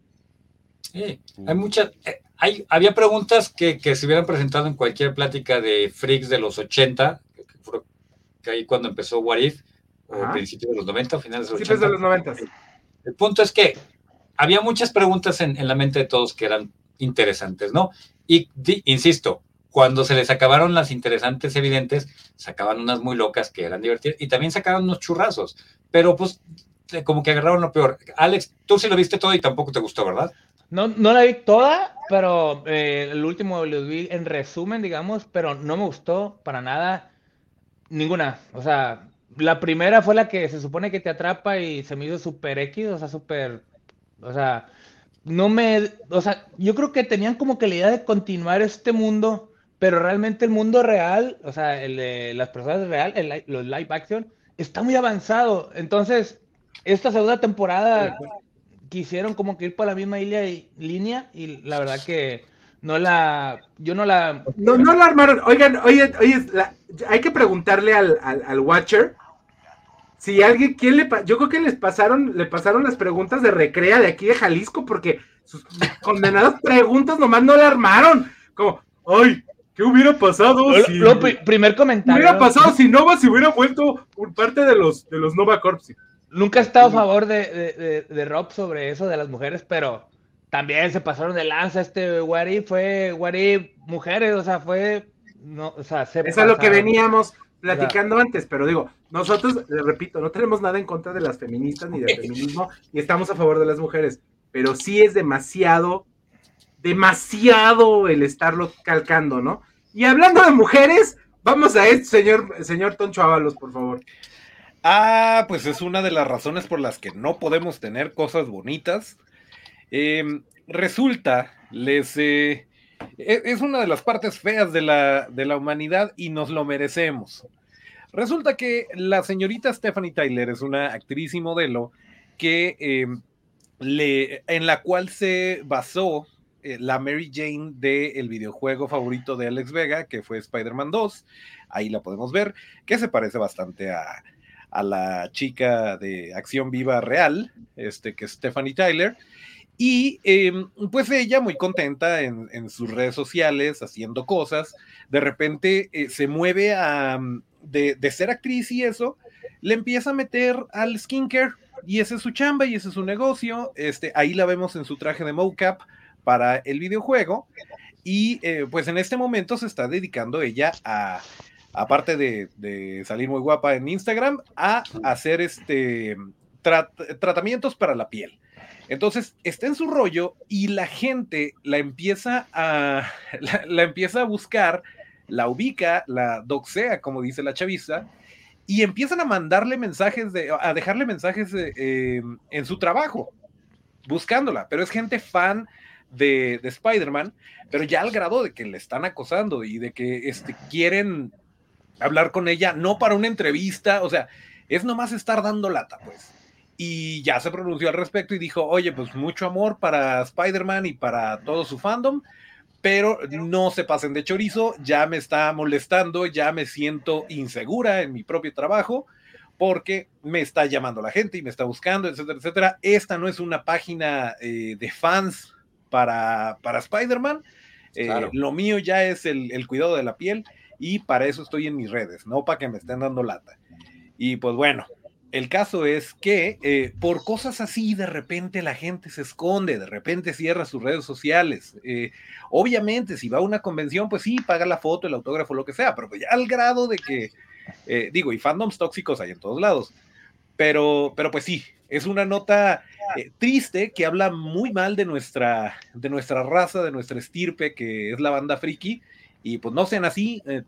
Sí, hay muchas. eh, Hay, había preguntas que, que se hubieran presentado en cualquier plática de freaks de los 80, que, que ahí cuando empezó What If, o Ajá. principios de los 90, finales de los Principios 80. de los noventas. El punto es que había muchas preguntas en, la mente de todos que eran interesantes, ¿no? Y insisto, cuando se les acabaron las interesantes evidentes, sacaban unas muy locas que eran divertidas y también sacaban unos churrazos, pero pues como que agarraron lo peor. Alex, tú sí lo viste todo y tampoco te gustó, ¿verdad? No, no la vi toda, pero eh, el último lo vi en resumen, digamos, pero no me gustó para nada ninguna. O sea, la primera fue la que se supone que te atrapa y se me hizo súper X, o sea, súper, o sea, no me, o sea, yo creo que tenían como que la idea de continuar este mundo, pero realmente el mundo real, o sea, el de las personas real, el, los live action, está muy avanzado. Entonces, esta segunda temporada quisieron como que ir por la misma línea y, línea y la verdad que no la, yo no la, No, no lo armaron. Oigan, oye, oye, la- hay que preguntarle al, al, al Watcher si alguien, ¿quién le Yo creo que les pasaron, le pasaron las preguntas de recrea de aquí de Jalisco, porque sus condenadas preguntas nomás no la armaron. Como, ay, ¿qué hubiera pasado lo- si. lo primer ¿Qué comentario. hubiera pasado si Nova se hubiera vuelto por parte de los, de los Nova Corps? Nunca he estado a favor de, de, de- de Rob sobre eso de las mujeres, pero también se pasaron de lanza este If, fue If mujeres, o sea, fue, no, o sea, se Eso es lo que veníamos platicando antes, pero digo, nosotros, le repito, no tenemos nada en contra de las feministas ni del feminismo, y estamos a favor de las mujeres, pero sí es demasiado, demasiado el estarlo calcando, ¿no? Y hablando de mujeres, vamos a esto, señor, señor Toncho Ábalos, por favor. Ah, pues es una de las razones por las que no podemos tener cosas bonitas. Em, resulta, les eh, es una de las partes feas de la, de la humanidad y nos lo merecemos. Resulta que la señorita Stephanie Tyler es una actriz y modelo que em, le, en la cual se basó eh, la Mary Jane del videojuego favorito de Alex Vega, que fue Spider-Man 2. Ahí la podemos ver, que se parece bastante a, a la chica de acción viva real, este, que es Stephanie Tyler. Y em, pues ella, muy contenta en, sus redes sociales, haciendo cosas, de repente eh, se mueve a, mm, de, de, ser actriz y eso, le empieza a meter al skincare y ese es su chamba y ese es su negocio. Este, ahí la vemos en su traje de mocap para el videojuego. Y eh, pues en este momento se está dedicando ella a, aparte de, salir muy guapa en Instagram, a hacer este tratamientos para la piel. Entonces está en su rollo y la gente la empieza a la, empieza a buscar, la ubica, la doxea, como dice la chaviza, y empiezan a mandarle mensajes de, a dejarle mensajes eh, en su trabajo, buscándola, pero es gente fan de, Spider-Man, pero ya al grado de que le están acosando y de que este, quieren hablar con ella, no para una entrevista, o sea, es nomás estar dando lata, pues. Y ya se pronunció al respecto y dijo, oye, pues mucho amor para Spider-Man y para todo su fandom, pero no se pasen de chorizo, ya me está molestando, ya me siento insegura en mi propio trabajo porque me está llamando la gente y me está buscando, etcétera, etcétera. Esta no es una página eh, de fans para, para Spider-Man. Eh, lo mío ya es el, cuidado de la piel y para eso estoy en mis redes, no para que me estén dando lata. Y pues bueno, el caso es que eh, por cosas así de repente la gente se esconde, de repente cierra sus redes sociales. Eh, obviamente, si va a una convención, pues sí, paga la foto, el autógrafo, lo que sea, pero pues ya al grado de que, digo, y fandoms tóxicos hay en todos lados. Pero, pero pues sí, es una nota eh, triste que habla muy mal de nuestra, de nuestra raza, de nuestra estirpe, que es la banda friki. Y pues no sean así, eh,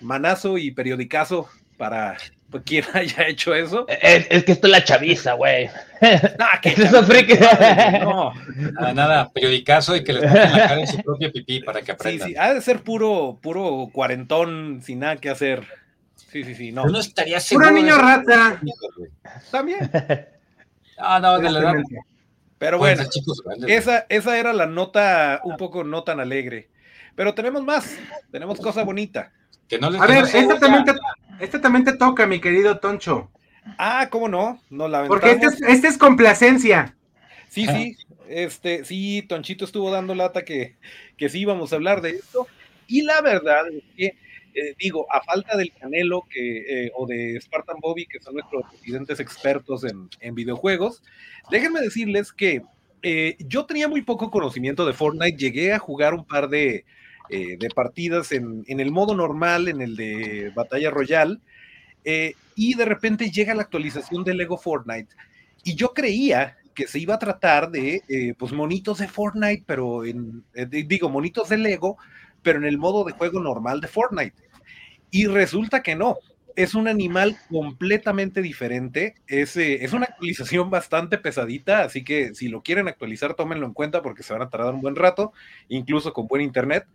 manazo y periodicazo para pues, quien haya hecho eso. Es, que esto es la chaviza, güey. Ah, que eso friki. No, nada, nada, periodicazo y que les pongan la cara en su propia pipí para que aprendan. Sí, sí, ha de ser puro, puro cuarentón sin nada que hacer. Sí, sí, sí, no. no estaría seguro. Puro niño rata. También. Ah, no, de la Pero bueno, esa, esa era la nota un poco no tan alegre. Pero tenemos más, tenemos cosa bonita. Que no a ver, esta también, te, esta también te toca, mi querido Toncho. Ah, ¿cómo no? No la Porque este es, este es complacencia. Sí, sí, este, sí, Tonchito estuvo dando lata que, que sí íbamos a hablar de esto. Y la verdad es que eh, digo, a falta del Canelo que, eh, o de Spartan Bobby, que son nuestros presidentes expertos en, videojuegos, déjenme decirles que eh, yo tenía muy poco conocimiento de Fortnite, llegué a jugar un par de, partidas en, en, el modo normal, en el de Batalla Royal, y de repente llega la actualización de Lego Fortnite, y yo creía que se iba a tratar de, pues, monitos de Fortnite, pero en, digo, monitos de Lego, pero en el modo de juego normal de Fortnite. Y resulta que no, es un animal completamente diferente. Es, es, una actualización bastante pesadita, así que si lo quieren actualizar, tómenlo en cuenta porque se van a tardar un buen rato, incluso con buen internet.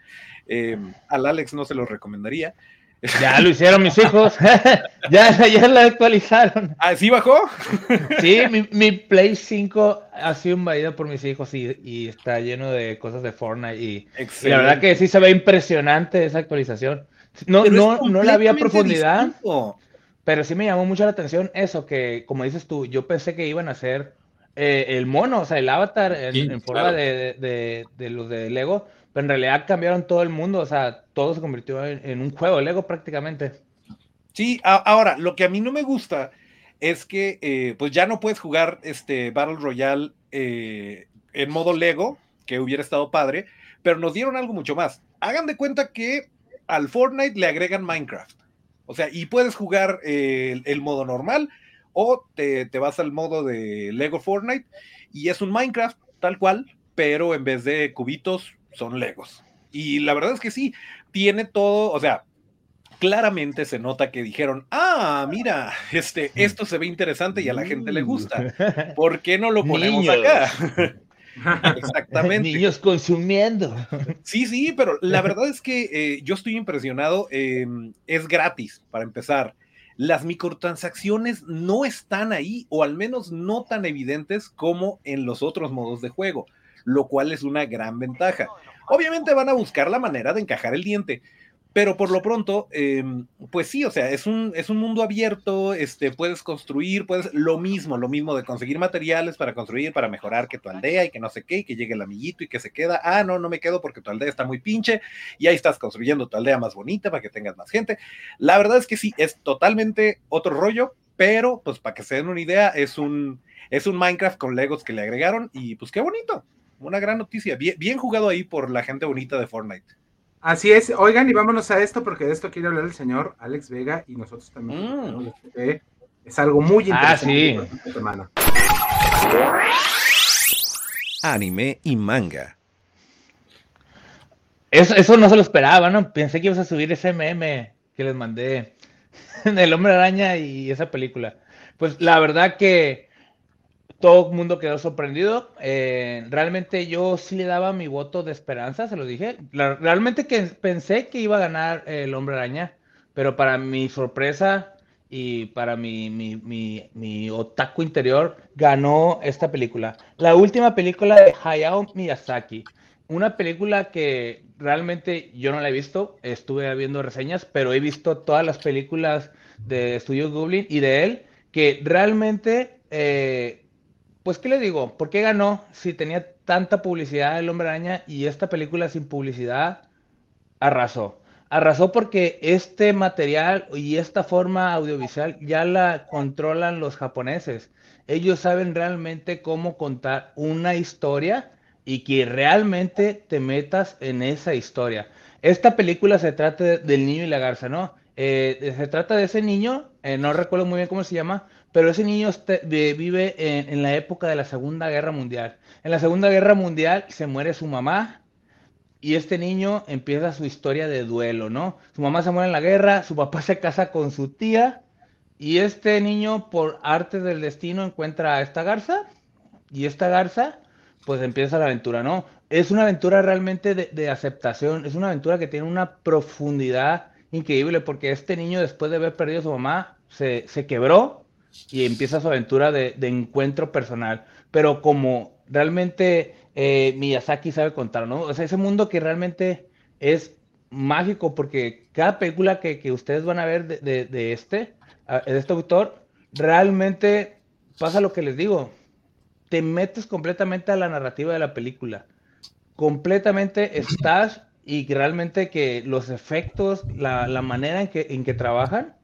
Eh, al Alex no se lo recomendaría. Ya lo hicieron mis hijos. ya, ya lo actualizaron. ¿Así ¿Ah, bajó? sí, mi, mi, Play 5 ha sido invadido por mis hijos y, y está lleno de cosas de Fortnite. Y, la verdad que sí se ve impresionante esa actualización. No, no, no la había profundidad. Pero sí me llamó mucho la atención eso, que como dices tú, yo pensé que iban a hacer eh, el mono, o sea, el avatar en, forma de, de, de los de Lego pero en realidad cambiaron todo el mundo, o sea, todo se convirtió en, un juego Lego prácticamente. Sí, ahora, lo que a mí no me gusta es que eh, pues ya no puedes jugar este Battle Royale eh, en modo Lego, que hubiera estado padre, pero nos dieron algo mucho más. Hagan de cuenta que al Fortnite le agregan Minecraft. O sea, y puedes jugar eh, el, modo normal o te, te, vas al modo de Lego Fortnite y es un Minecraft tal cual, pero en vez de cubitos son Legos. Y la verdad es que sí, tiene todo, o sea, claramente se nota que dijeron, ah, mira, este, esto se ve interesante y a la gente le gusta. ¿Por qué no lo ponemos acá? Exactamente. Niños consumiendo. Sí, sí, pero la verdad es que eh, yo estoy impresionado. Em, es gratis, para empezar. Las microtransacciones no están ahí, o al menos no tan evidentes como en los otros modos de juego lo cual es una gran ventaja. Obviamente van a buscar la manera de encajar el diente, pero por lo pronto, em, pues sí, o sea, es un, es un mundo abierto, este, puedes construir, puedes lo mismo, lo mismo de conseguir materiales para construir, para mejorar que tu aldea y que no sé qué, y que llegue el amiguito y que se queda, ah, no, no me quedo porque tu aldea está muy pinche, y ahí estás construyendo tu aldea más bonita para que tengas más gente. La verdad es que sí, es totalmente otro rollo, pero pues para que se den una idea, es un, es un Minecraft con Legos que le agregaron y pues qué bonito, una gran noticia, bien jugado ahí por la gente bonita de Fortnite. Así es, oigan, y vámonos a esto, porque de esto quiere hablar el señor Alex Vega y nosotros también. Mm. Es algo muy Ah, interesante. sí. esta semana. anime y manga. Eso, eso no se lo esperaba, ¿no? Pensé que ibas a subir ese meme que les mandé del Hombre Araña y esa película. Pues la verdad que todo el mundo quedó sorprendido. Eh, realmente yo sí le daba mi voto de esperanza, se lo dije. Realmente que pensé que iba a ganar el Hombre Araña, pero para mi sorpresa y para mi, mi, mi, mi otaku interior, ganó esta película. La última película de Hayao Miyazaki. Una película que realmente yo no la he visto, estuve viendo reseñas, pero he visto todas las películas de Studio Goblin y de él, que realmente, eh, pues, ¿qué le digo? ¿Por qué ganó si tenía tanta publicidad el Hombre Araña y esta película sin publicidad arrasó? Arrasó porque este material y esta forma audiovisual ya la controlan los japoneses. Ellos saben realmente cómo contar una historia y que realmente te metas en esa historia. Esta película se trata de- del niño y la garza, ¿no? Eh, se trata de ese niño, eh, no recuerdo muy bien cómo se llama, pero ese niño este- vive en, en la época de la Segunda Guerra Mundial. En la Segunda Guerra Mundial se muere su mamá y este niño empieza su historia de duelo, ¿no? Su mamá se muere en la guerra, su papá se casa con su tía y este niño por arte del destino encuentra a esta garza y esta garza pues empieza la aventura, ¿no? Es una aventura realmente de, de aceptación, es una aventura que tiene una profundidad increíble porque este niño después de haber perdido a su mamá se, se quebró y empieza su aventura de, de encuentro personal, pero como realmente eh, Miyazaki sabe contar, ¿no? O sea, ese mundo que realmente es mágico porque cada película que, que ustedes van a ver de, de- de este, de este autor, realmente pasa lo que les digo, te metes completamente a la narrativa de la película, completamente estás y realmente que los efectos, la, la manera en que, en que trabajan,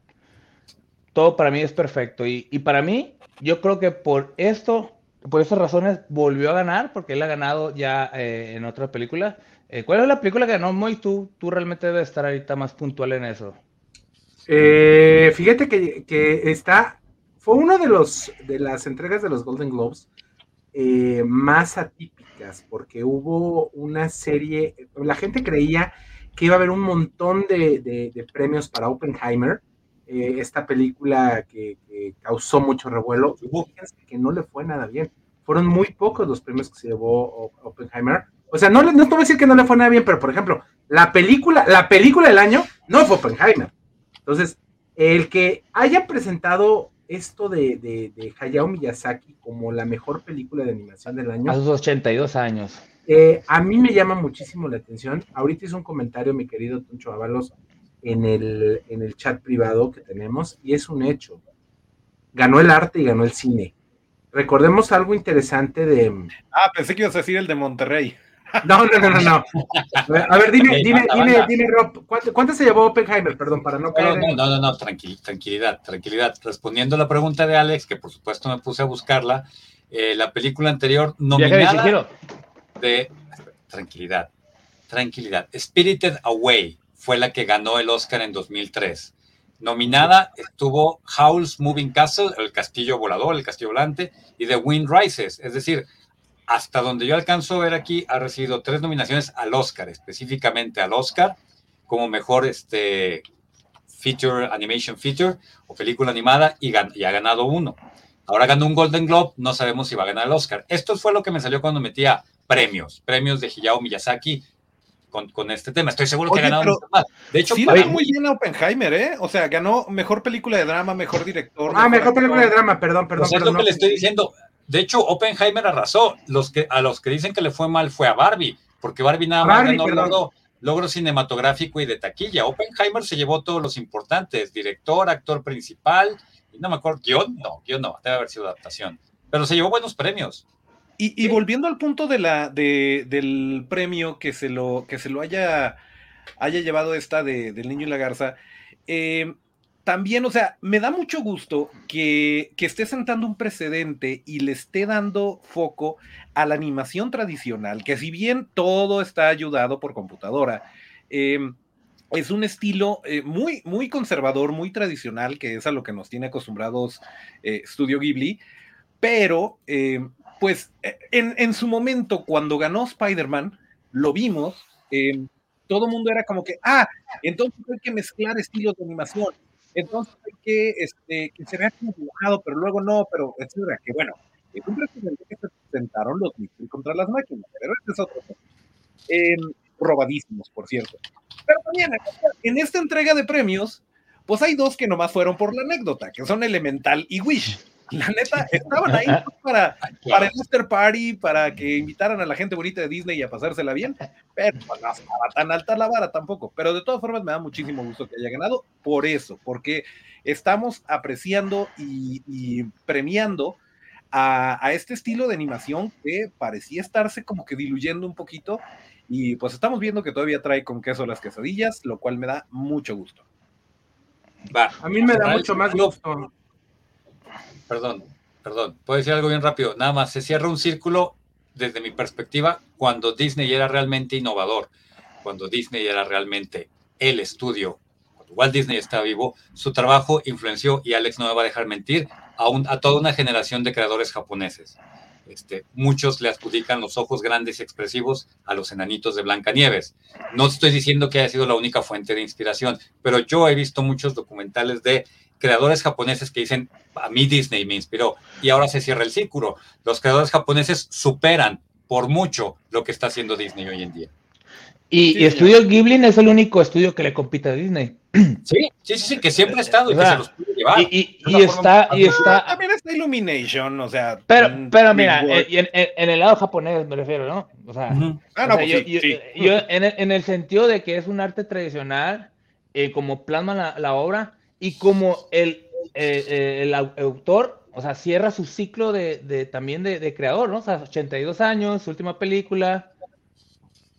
todo para mí es perfecto. Y, y para mí, yo creo que por esto, por esas razones, volvió a ganar, porque él ha ganado ya eh, en otra película. Eh, ¿Cuál es la película que ganó Moy? Tú, tú realmente debes estar ahorita más puntual en eso. Eh, fíjate que, que está, fue uno de los de las entregas de los Golden Globes eh, más atípicas, porque hubo una serie, la gente creía que iba a haber un montón de- de premios para Oppenheimer, eh, esta película que, que causó mucho revuelo, fíjense que no le fue nada bien, fueron muy pocos los premios que se llevó Oppenheimer, o sea, no, no te voy a decir que no le fue nada bien, pero por ejemplo, la película, la película del año no fue Oppenheimer. Entonces, el que haya presentado esto de, de, de Hayao Miyazaki como la mejor película de animación del año, A sus 82 años. eh, a mí me llama muchísimo la atención. Ahorita hizo un comentario mi querido Tuncho Ábalos en el, en el chat privado que tenemos y es un hecho. Ganó el arte y ganó el cine. Recordemos algo interesante de... Ah, pensé que ibas a decir el de Monterrey. No, no, no, no, no. A ver, dime, dime, dime, dime, Rob, ¿cuánto, cuánto se llevó Oppenheimer? Perdón, para no caer no, no, no, no, tranquil- tranquilidad, tranquilidad. Respondiendo a la pregunta de Alex, que por supuesto me puse a buscarla, eh, la película anterior nominada de... Tranquilidad, tranquilidad. Spirited Away fue la que ganó el Oscar en 2003. Nominada estuvo Howl's Moving Castle, el castillo volador, el castillo volante, y The Wind Rises. Es decir, hasta donde yo alcanzo a ver aquí, ha recibido tres nominaciones al Oscar, específicamente al Oscar, como mejor este, feature, animation feature o película animada, y, gan- ha ganado uno. Ahora ganó un Golden Globe, no sabemos si va a ganar el Oscar. Esto fue lo que me salió cuando metía premios, premios de Hayao Miyazaki con, con este tema. Estoy seguro que ha ganado pero- mucho más. De hecho, Sí, para le muy bien a Oppenheimer, ¿eh? O sea, ganó mejor película de drama, mejor director. Ah, mejor película de drama, perdón, perdón. Pues es lo que no. le estoy diciendo. De hecho, Oppenheimer arrasó. Los que, a los que dicen que le fue mal fue a Barbie, porque Barbie nada más Barbie, ganó perdón. lo, logro cinematográfico y de taquilla. Oppenheimer se llevó todos los importantes, director, actor principal, y no me acuerdo, guion, no, guion no, debe haber sido adaptación, pero se llevó buenos premios. Y, volviendo al punto de la, del premio que se lo, que se lo haya, haya llevado esta de, del niño y la garza, eh, también, o sea, me da mucho gusto que, esté sentando un precedente y le esté dando foco a la animación tradicional, que si bien todo está ayudado por computadora, em, es un estilo eh, muy, muy conservador, muy tradicional, que es a lo que nos tiene acostumbrados eh, Studio Ghibli, pero pues e, en, en, su momento, cuando ganó Spider-Man, lo vimos, em, todo el mundo era como que, ah, entonces hay que mezclar estilos de animación entonces hay que, este, que se vea como dibujado, pero luego no, pero etcétera, que bueno, es un precedente que se presentaron los Mystery contra las máquinas, pero este es otro eh, robadísimos, por cierto. Pero también en esta entrega de premios, pues hay dos que nomás fueron por la anécdota, que son Elemental y Wish. La neta, estaban ahí para, para el Master Party, para que invitaran a la gente bonita de Disney y a pasársela bien, pero no estaba tan alta la vara tampoco. Pero de todas formas, me da muchísimo gusto que haya ganado por eso, porque estamos apreciando y, premiando a, a, este estilo de animación que parecía estarse como que diluyendo un poquito. Y pues estamos viendo que todavía trae con queso las quesadillas, lo cual me da mucho gusto. Va. A mí me da mucho más gusto perdón, perdón, puedo decir algo bien rápido. Nada más, se cierra un círculo desde mi perspectiva cuando Disney era realmente innovador, cuando Disney era realmente el estudio, cuando Walt Disney estaba vivo, su trabajo influenció, y Alex no me va a dejar mentir, a, a toda una generación de creadores japoneses. Este, muchos le adjudican los ojos grandes y expresivos a los enanitos de Blancanieves. No estoy diciendo que haya sido la única fuente de inspiración, pero yo he visto muchos documentales de creadores japoneses que dicen, a mí Disney me inspiró, y ahora se cierra el círculo. Los creadores japoneses superan por mucho lo que está haciendo Disney hoy en día. Y, Estudio Ghibli es el único estudio que le compite a Disney. Sí, sí, sí, que siempre ha estado y que se los puede llevar. Y, está, y está. También está Illumination, o sea. Pero, pero mira, en, en, el lado japonés me refiero, ¿no? O sea, yo, en, el, en, el, sentido de que es un arte tradicional, eh, como plasma la, la obra, y como el, eh, eh, el autor, o sea, cierra su ciclo de, de también de, de, creador, ¿no? O sea, 82 años, su última película,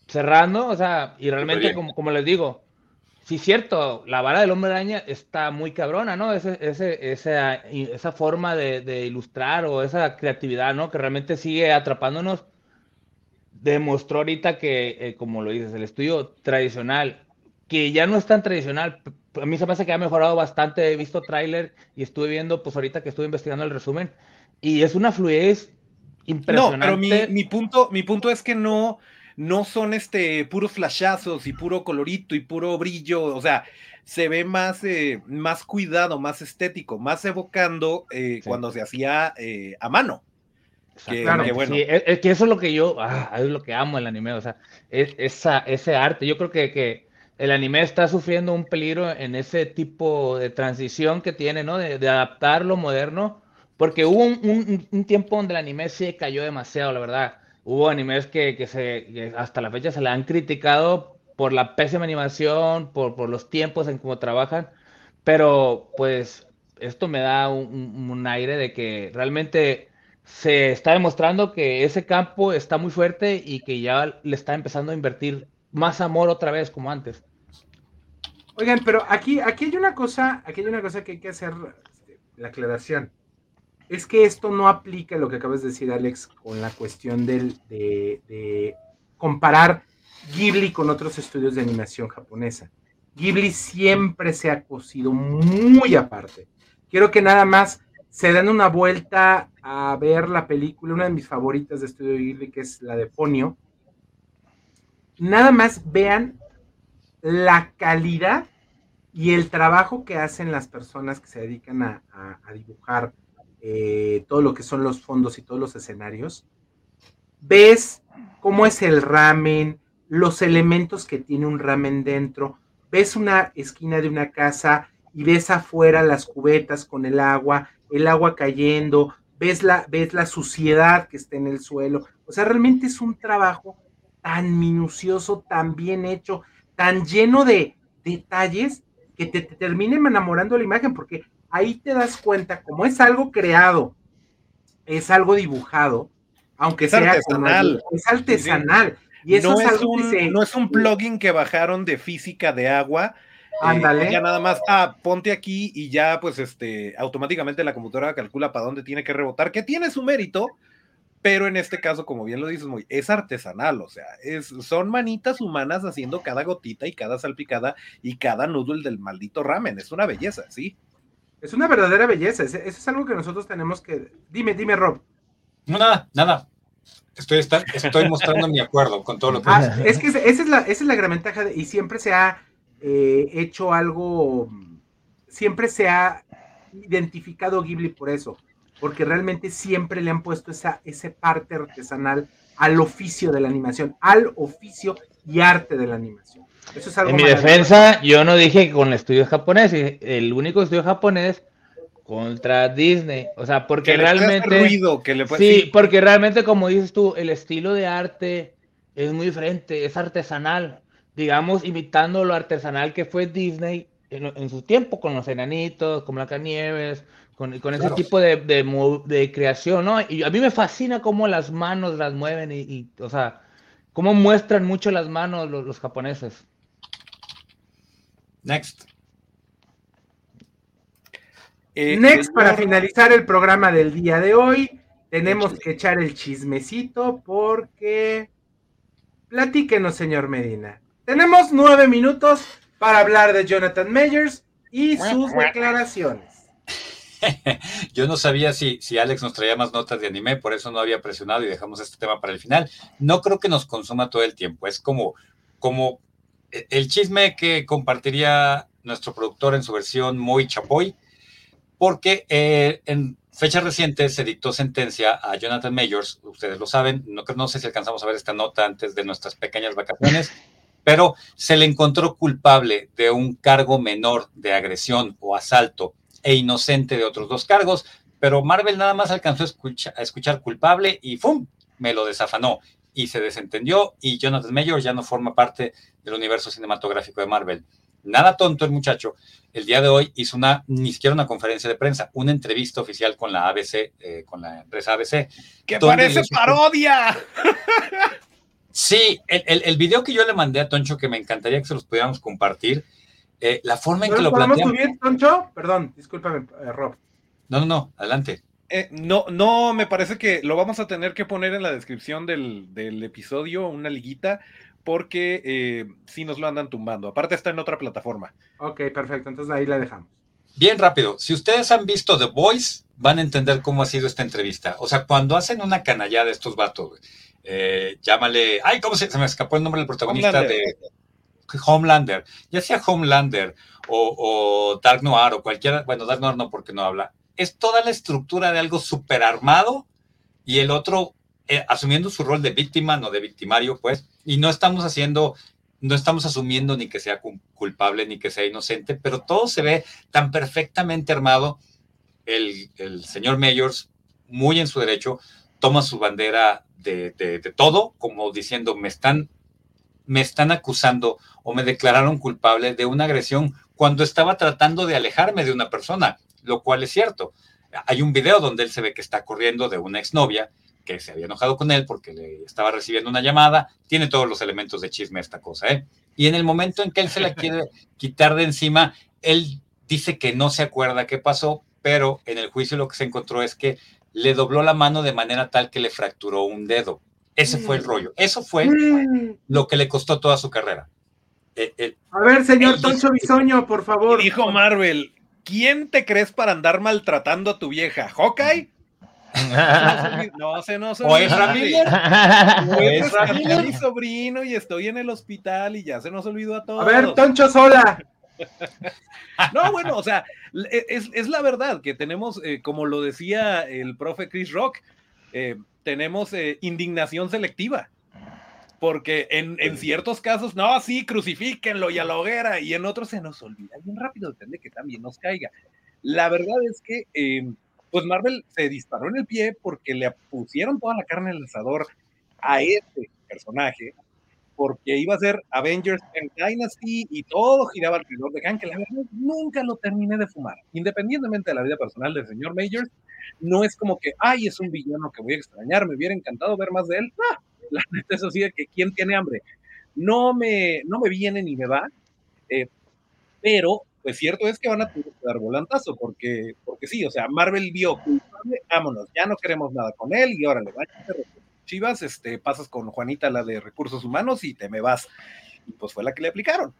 cerrando, o sea, y realmente, como, como les digo, sí, cierto, la vara del hombre araña está muy cabrona, ¿no? Ese, ese, esa, esa forma de, de, ilustrar o esa creatividad, ¿no? Que realmente sigue atrapándonos. Demostró ahorita que, eh, como lo dices, el estudio tradicional, que ya no es tan tradicional, a mí se me hace que ha mejorado bastante. He visto tráiler y estuve viendo, pues ahorita que estuve investigando el resumen, y es una fluidez impresionante. No, pero mi, punto, mi punto es que no, no son este puros flashazos y puro colorito y puro brillo, o sea, se ve más, eh, más cuidado, más estético, más evocando eh, cuando se hacía eh, a mano. Que, claro, bueno. es, que eso es lo que yo, ah, es lo que amo el anime, o sea, es, esa, ese arte. Yo creo que, que el anime está sufriendo un peligro en ese tipo de transición que tiene, ¿no? De, adaptar lo moderno, porque hubo un, tiempo donde el anime se cayó demasiado, la verdad. Hubo animes que, se, hasta la fecha se le han criticado por la pésima animación, por, por los tiempos en cómo trabajan, pero pues esto me da un, un aire de que realmente se está demostrando que ese campo está muy fuerte y que ya le está empezando a invertir más amor otra vez como antes. Oigan, pero aquí, aquí hay una cosa, aquí hay una cosa que hay que hacer este, la aclaración. Es que esto no aplica lo que acabas de decir, Alex, con la cuestión del, de, comparar Ghibli con otros estudios de animación japonesa. Ghibli siempre se ha cosido muy aparte. Quiero que nada más se den una vuelta a ver la película, una de mis favoritas de estudio Ghibli, que es la de Ponio, nada más vean la calidad y el trabajo que hacen las personas que se dedican a, dibujar eh, todo lo que son los fondos y todos los escenarios. Ves cómo es el ramen, los elementos que tiene un ramen dentro. Ves una esquina de una casa y ves afuera las cubetas con el agua, el agua cayendo, ves la, ves la suciedad que está en el suelo. O sea, realmente es un trabajo tan minucioso, tan bien hecho, tan lleno de detalles que te, te terminen enamorando la imagen, porque ahí te das cuenta, como es algo creado, es algo dibujado, aunque Es sea artesanal. como- es artesanal. Y eso no, es es algo que un, se- no es un plugin que bajaron de física de agua. eh, Ándale. ya nada más, ah, ponte aquí y ya, pues, este, automáticamente la computadora calcula para dónde tiene que rebotar, que tiene su mérito, pero en este caso, como bien lo dices, muy, es artesanal, o sea, es, son manitas humanas haciendo cada gotita y cada salpicada y cada noodle del maldito ramen. Es una belleza, ¿sí? Es una verdadera belleza. Eso es algo que nosotros tenemos que. Dime, dime, Rob. No, nada, nada. Estoy, estoy mostrando mi acuerdo con todo lo que Ah, es que esa esa es la, esa es la gran ventaja de- y siempre se ha eh, hecho algo, siempre se ha identificado Ghibli por eso, porque realmente siempre le han puesto esa, esa parte artesanal al oficio de la animación, al oficio y arte de la animación. Eso es algo En mi defensa, yo no dije que con el estudio japonés, y el único estudio japonés contra Disney. O sea, porque Que realmente. ruido, que le puede- Sí, sí. porque realmente, como dices tú, el estilo de arte es muy diferente, es artesanal. Digamos, imitando lo artesanal que fue Disney en, en su tiempo, con los enanitos, con Blancanieves, con, con ese Claro. tipo de, de, de creación, ¿no? Y a mí me fascina cómo las manos las mueven y, y, o sea, cómo muestran mucho las manos los, los japoneses. Next. Eh, Next, para finalizar el programa del día de hoy, tenemos que echar el chismecito porque... Platíquenos, señor Medina. Tenemos nueve minutos para hablar de Jonathan Mayers y sus declaraciones. Yo no sabía si, si Alex nos traía más notas de anime, por eso no había presionado y dejamos este tema para el final. No creo que nos consuma todo el tiempo. Es como, como eh, el chisme que compartiría nuestro productor en su versión muy chapoy, porque eh, en fechas recientes se dictó sentencia a Jonathan Mayors, ustedes lo saben, no, no sé si alcanzamos a ver esta nota antes de nuestras pequeñas vacaciones, pero se le encontró culpable de un cargo menor de agresión o asalto e inocente de otros dos cargos, pero Marvel nada más alcanzó a escuchar, a escuchar culpable y ¡fum! me lo desafanó y se desentendió y Jonathan Mayors ya no forma parte del universo cinematográfico de Marvel. Nada tonto el muchacho. El día de hoy hizo una, ni siquiera una conferencia de prensa, una entrevista oficial con la ABC, eh, con la empresa ABC. ¡Que parece parodia! Sí, el, el, el video que yo le mandé a Toncho, que me encantaría que se los pudiéramos compartir, eh, la forma en ¿No que lo plantean. subir, Toncho? Perdón, discúlpame, eh, Rob. No, no, no, adelante. Eh, no, no, me parece que lo vamos a tener que poner en la descripción del, del episodio, una liguita, porque eh, sí nos lo andan tumbando. Aparte está en otra plataforma. Ok, perfecto, entonces ahí la dejamos. Bien rápido, si ustedes han visto The Voice, van a entender cómo ha sido esta entrevista. O sea, cuando hacen una canallada estos vatos, güey, eh, llámale, ay, ¿cómo se, se me escapó el nombre del protagonista Homelander. de Homelander? Ya sea Homelander o, o Dark Noir o cualquiera, bueno, Dark Noir no porque no habla, es toda la estructura de algo súper armado y el otro eh, asumiendo su rol de víctima, no de victimario, pues, y no estamos haciendo, no estamos asumiendo ni que sea cu- culpable ni que sea inocente, pero todo se ve tan perfectamente armado. El, el señor Mayors, muy en su derecho, toma su bandera de, de- de todo, como diciendo, me están, me están acusando o me declararon culpable de una agresión cuando estaba tratando de alejarme de una persona, lo cual es cierto. Hay un video donde él se ve que está corriendo de una exnovia que se había enojado con él porque le estaba recibiendo una llamada, tiene todos los elementos de chisme esta cosa, ¿eh? Y en el momento en que él se la quiere quitar de encima, él dice que no se acuerda qué pasó, pero en el juicio lo que se encontró es que le dobló la mano de manera tal que le fracturó un dedo. Ese fue el rollo. Eso fue Mm. lo que le costó toda su carrera. Eh, eh, A ver, señor Toncho Bisoño, por favor. Dijo Marvel, ¿quién te crees para andar maltratando a tu vieja? ¿Hawkeye? No se nos O es. Ramírez. Pues, Es Ramírez. mi sobrino y estoy en el hospital y ya se nos olvidó a todos. A ver, Toncho Sola. No, bueno, o sea, es, es la verdad que tenemos, eh, como lo decía el profe Chris Rock, eh, tenemos eh, indignación selectiva. Porque en, en ciertos casos, no, sí, crucifíquenlo y a la hoguera, y en otros se nos olvida bien rápido, depende que también nos caiga. La verdad es que, eh, pues Marvel se disparó en el pie porque le pusieron toda la carne al asador a este personaje porque iba a ser Avengers and Dynasty y todo giraba alrededor de Kang, que la verdad nunca lo terminé de fumar. Independientemente de la vida personal del señor Majors, no es como que, ay, es un villano que voy a extrañar, me hubiera encantado ver más de él. Ah, la neta, eso sí, que quién tiene hambre. No me, no me viene ni me va, eh, pero pues cierto es que van a dar volantazo, porque, porque sí, o sea, Marvel vio culpable, vámonos, ya no queremos nada con él y órale, vaya, Chivas, este, pasas con Juanita, la de recursos humanos, y te me vas. Y pues fue la que le aplicaron.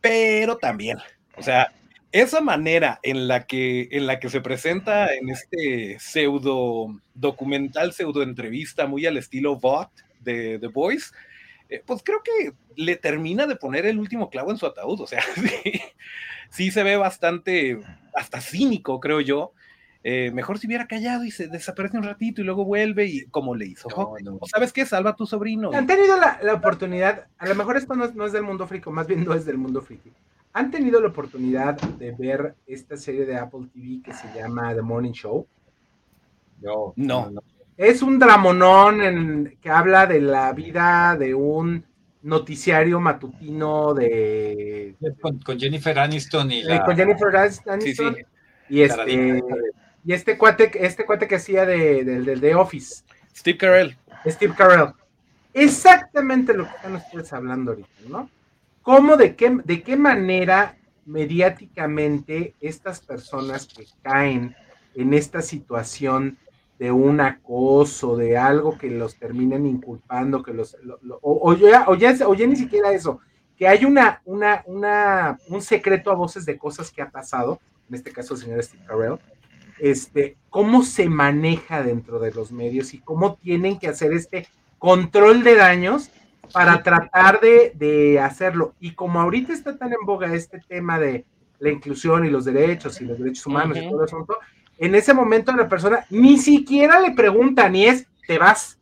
Pero también, o sea, esa manera en la que, en la que se presenta en este pseudo documental, pseudo entrevista, muy al estilo Bot de The Voice, eh, pues creo que le termina de poner el último clavo en su ataúd. O sea, sí, sí se ve bastante, hasta cínico, creo yo. Eh, mejor si hubiera callado y se desaparece un ratito y luego vuelve y como le hizo. ¿Sabes qué? Salva a tu sobrino. Han tenido la, oportunidad, a lo mejor esto no es, del mundo friki, más bien no es del mundo friki. Han tenido la oportunidad de ver esta serie de Apple TV que se llama The Morning Show. no. no. Es un dramonón en, que habla de la vida de un noticiario matutino de... Con, Jennifer Aniston y Con Jennifer Aniston. Y este, y este cuate, este cuate que hacía de, de, Office. Steve Carell. Steve Carell. Exactamente lo que están ustedes hablando ahorita, ¿no? ¿Cómo, de qué, de qué manera mediáticamente estas personas que caen en esta situación de un acoso, de algo que los terminen inculpando, que los, o, ya, o, ya, o, ya, ni siquiera eso, que hay una, una, una, un secreto a voces de cosas que ha pasado, en este caso el señor Steve Carell, este, cómo se maneja dentro de los medios y cómo tienen que hacer este control de daños para tratar de, de hacerlo. Y como ahorita está tan en boga este tema de la inclusión y los derechos y los derechos humanos y todo eso, en ese momento la persona ni siquiera le pregunta, ni es, te vas.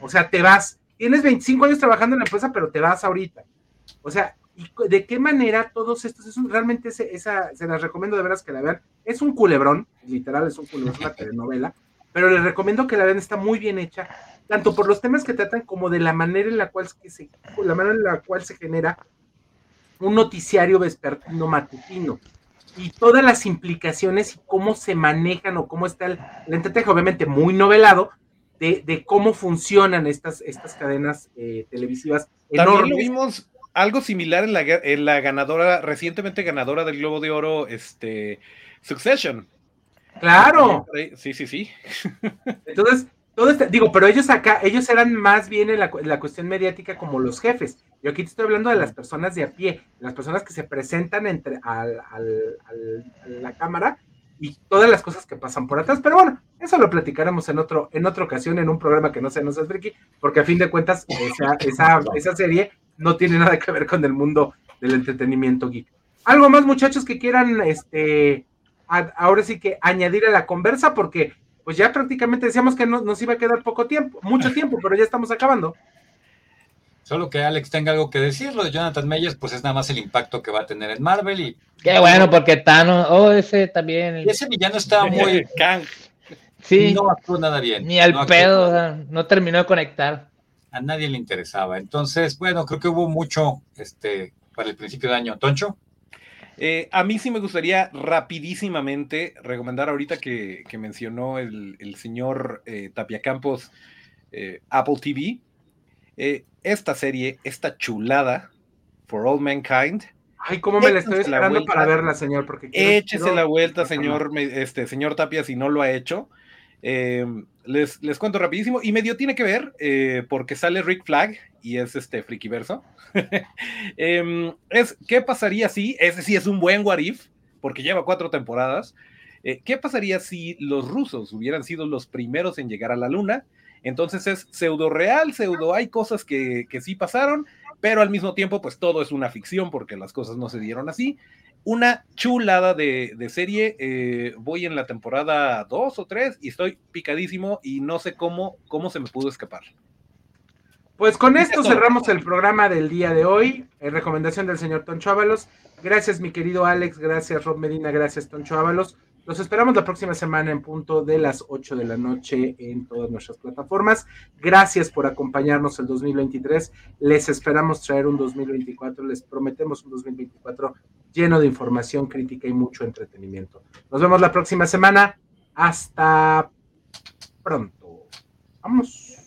O sea, te vas. Tienes 25 años trabajando en la empresa, pero te vas ahorita. O sea, ¿y ¿de qué manera todos estos, es realmente esa, se las recomiendo de veras que la vean. Es un culebrón, literal, es un culebrón, es una telenovela, pero les recomiendo que la vean, está muy bien hecha, tanto por los temas que tratan como de la manera en la cual se, la manera en la cual se genera un noticiario vespertino matutino y todas las implicaciones y cómo se manejan o cómo está el, el obviamente muy novelado, de, cómo funcionan estas, estas cadenas eh, televisivas También lo vimos algo similar en la, en la, ganadora, recientemente ganadora del Globo de Oro, este, Succession. Claro. Sí, sí, sí. Entonces, todo este, digo, pero ellos acá, ellos eran más bien en la, la, cuestión mediática como los jefes. Yo aquí te estoy hablando de las personas de a pie, las personas que se presentan entre al, al, a la cámara y todas las cosas que pasan por atrás. Pero bueno, eso lo platicaremos en otro, en otra ocasión, en un programa que no sea No seas friki, porque a fin de cuentas, esa, esa, esa serie no tiene nada que ver con el mundo del entretenimiento geek. Algo más, muchachos, que quieran, este, ahora sí que añadir a la conversa, porque pues ya prácticamente decíamos que no, nos iba a quedar poco tiempo, mucho tiempo, pero ya estamos acabando. Solo que Alex tenga algo que decir, lo de Jonathan Meyers, pues es nada más el impacto que va a tener en Marvel y... Qué bueno, porque Thanos, oh, ese también... Y ese villano estaba muy... sí. No actuó nada bien. Ni al pedo, no terminó de conectar. A nadie le interesaba. Entonces, bueno, creo que hubo mucho este, para el principio de año. ¿Toncho? Eh, a mí sí me gustaría rapidísimamente recomendar ahorita que, mencionó el, señor eh, Tapia Campos eh, Apple TV. esta serie, esta chulada, For All Mankind. Ay, cómo me la estoy esperando para verla, señor. Porque échese la vuelta, señor, este, señor Tapia, si no lo ha hecho. Les, les, cuento rapidísimo. Y medio tiene que ver porque sale Rick Flag y es este frikiverso. Em, es, ¿Qué pasaría si, ese sí es un buen Warif, porque lleva cuatro temporadas, eh, ¿qué pasaría si los rusos hubieran sido los primeros en llegar a la luna? Entonces es pseudo real, pseudo, hay cosas que, que sí pasaron, pero al mismo tiempo pues todo es una ficción porque las cosas no se dieron así. Una chulada de, de serie, eh, voy en la temporada 2 o 3 y estoy picadísimo y no sé cómo, cómo se me pudo escapar. Pues con esto cerramos el programa del día de hoy. En recomendación del señor Toncho Ábalos. Gracias, mi querido Alex. Gracias, Rob Medina. Gracias, Toncho Ábalos. Los esperamos la próxima semana en punto de las 8 de la noche en todas nuestras plataformas. Gracias por acompañarnos el 2023. Les esperamos traer un 2024. Les prometemos un 2024 lleno de información crítica y mucho entretenimiento. Nos vemos la próxima semana. Hasta pronto. Vamos.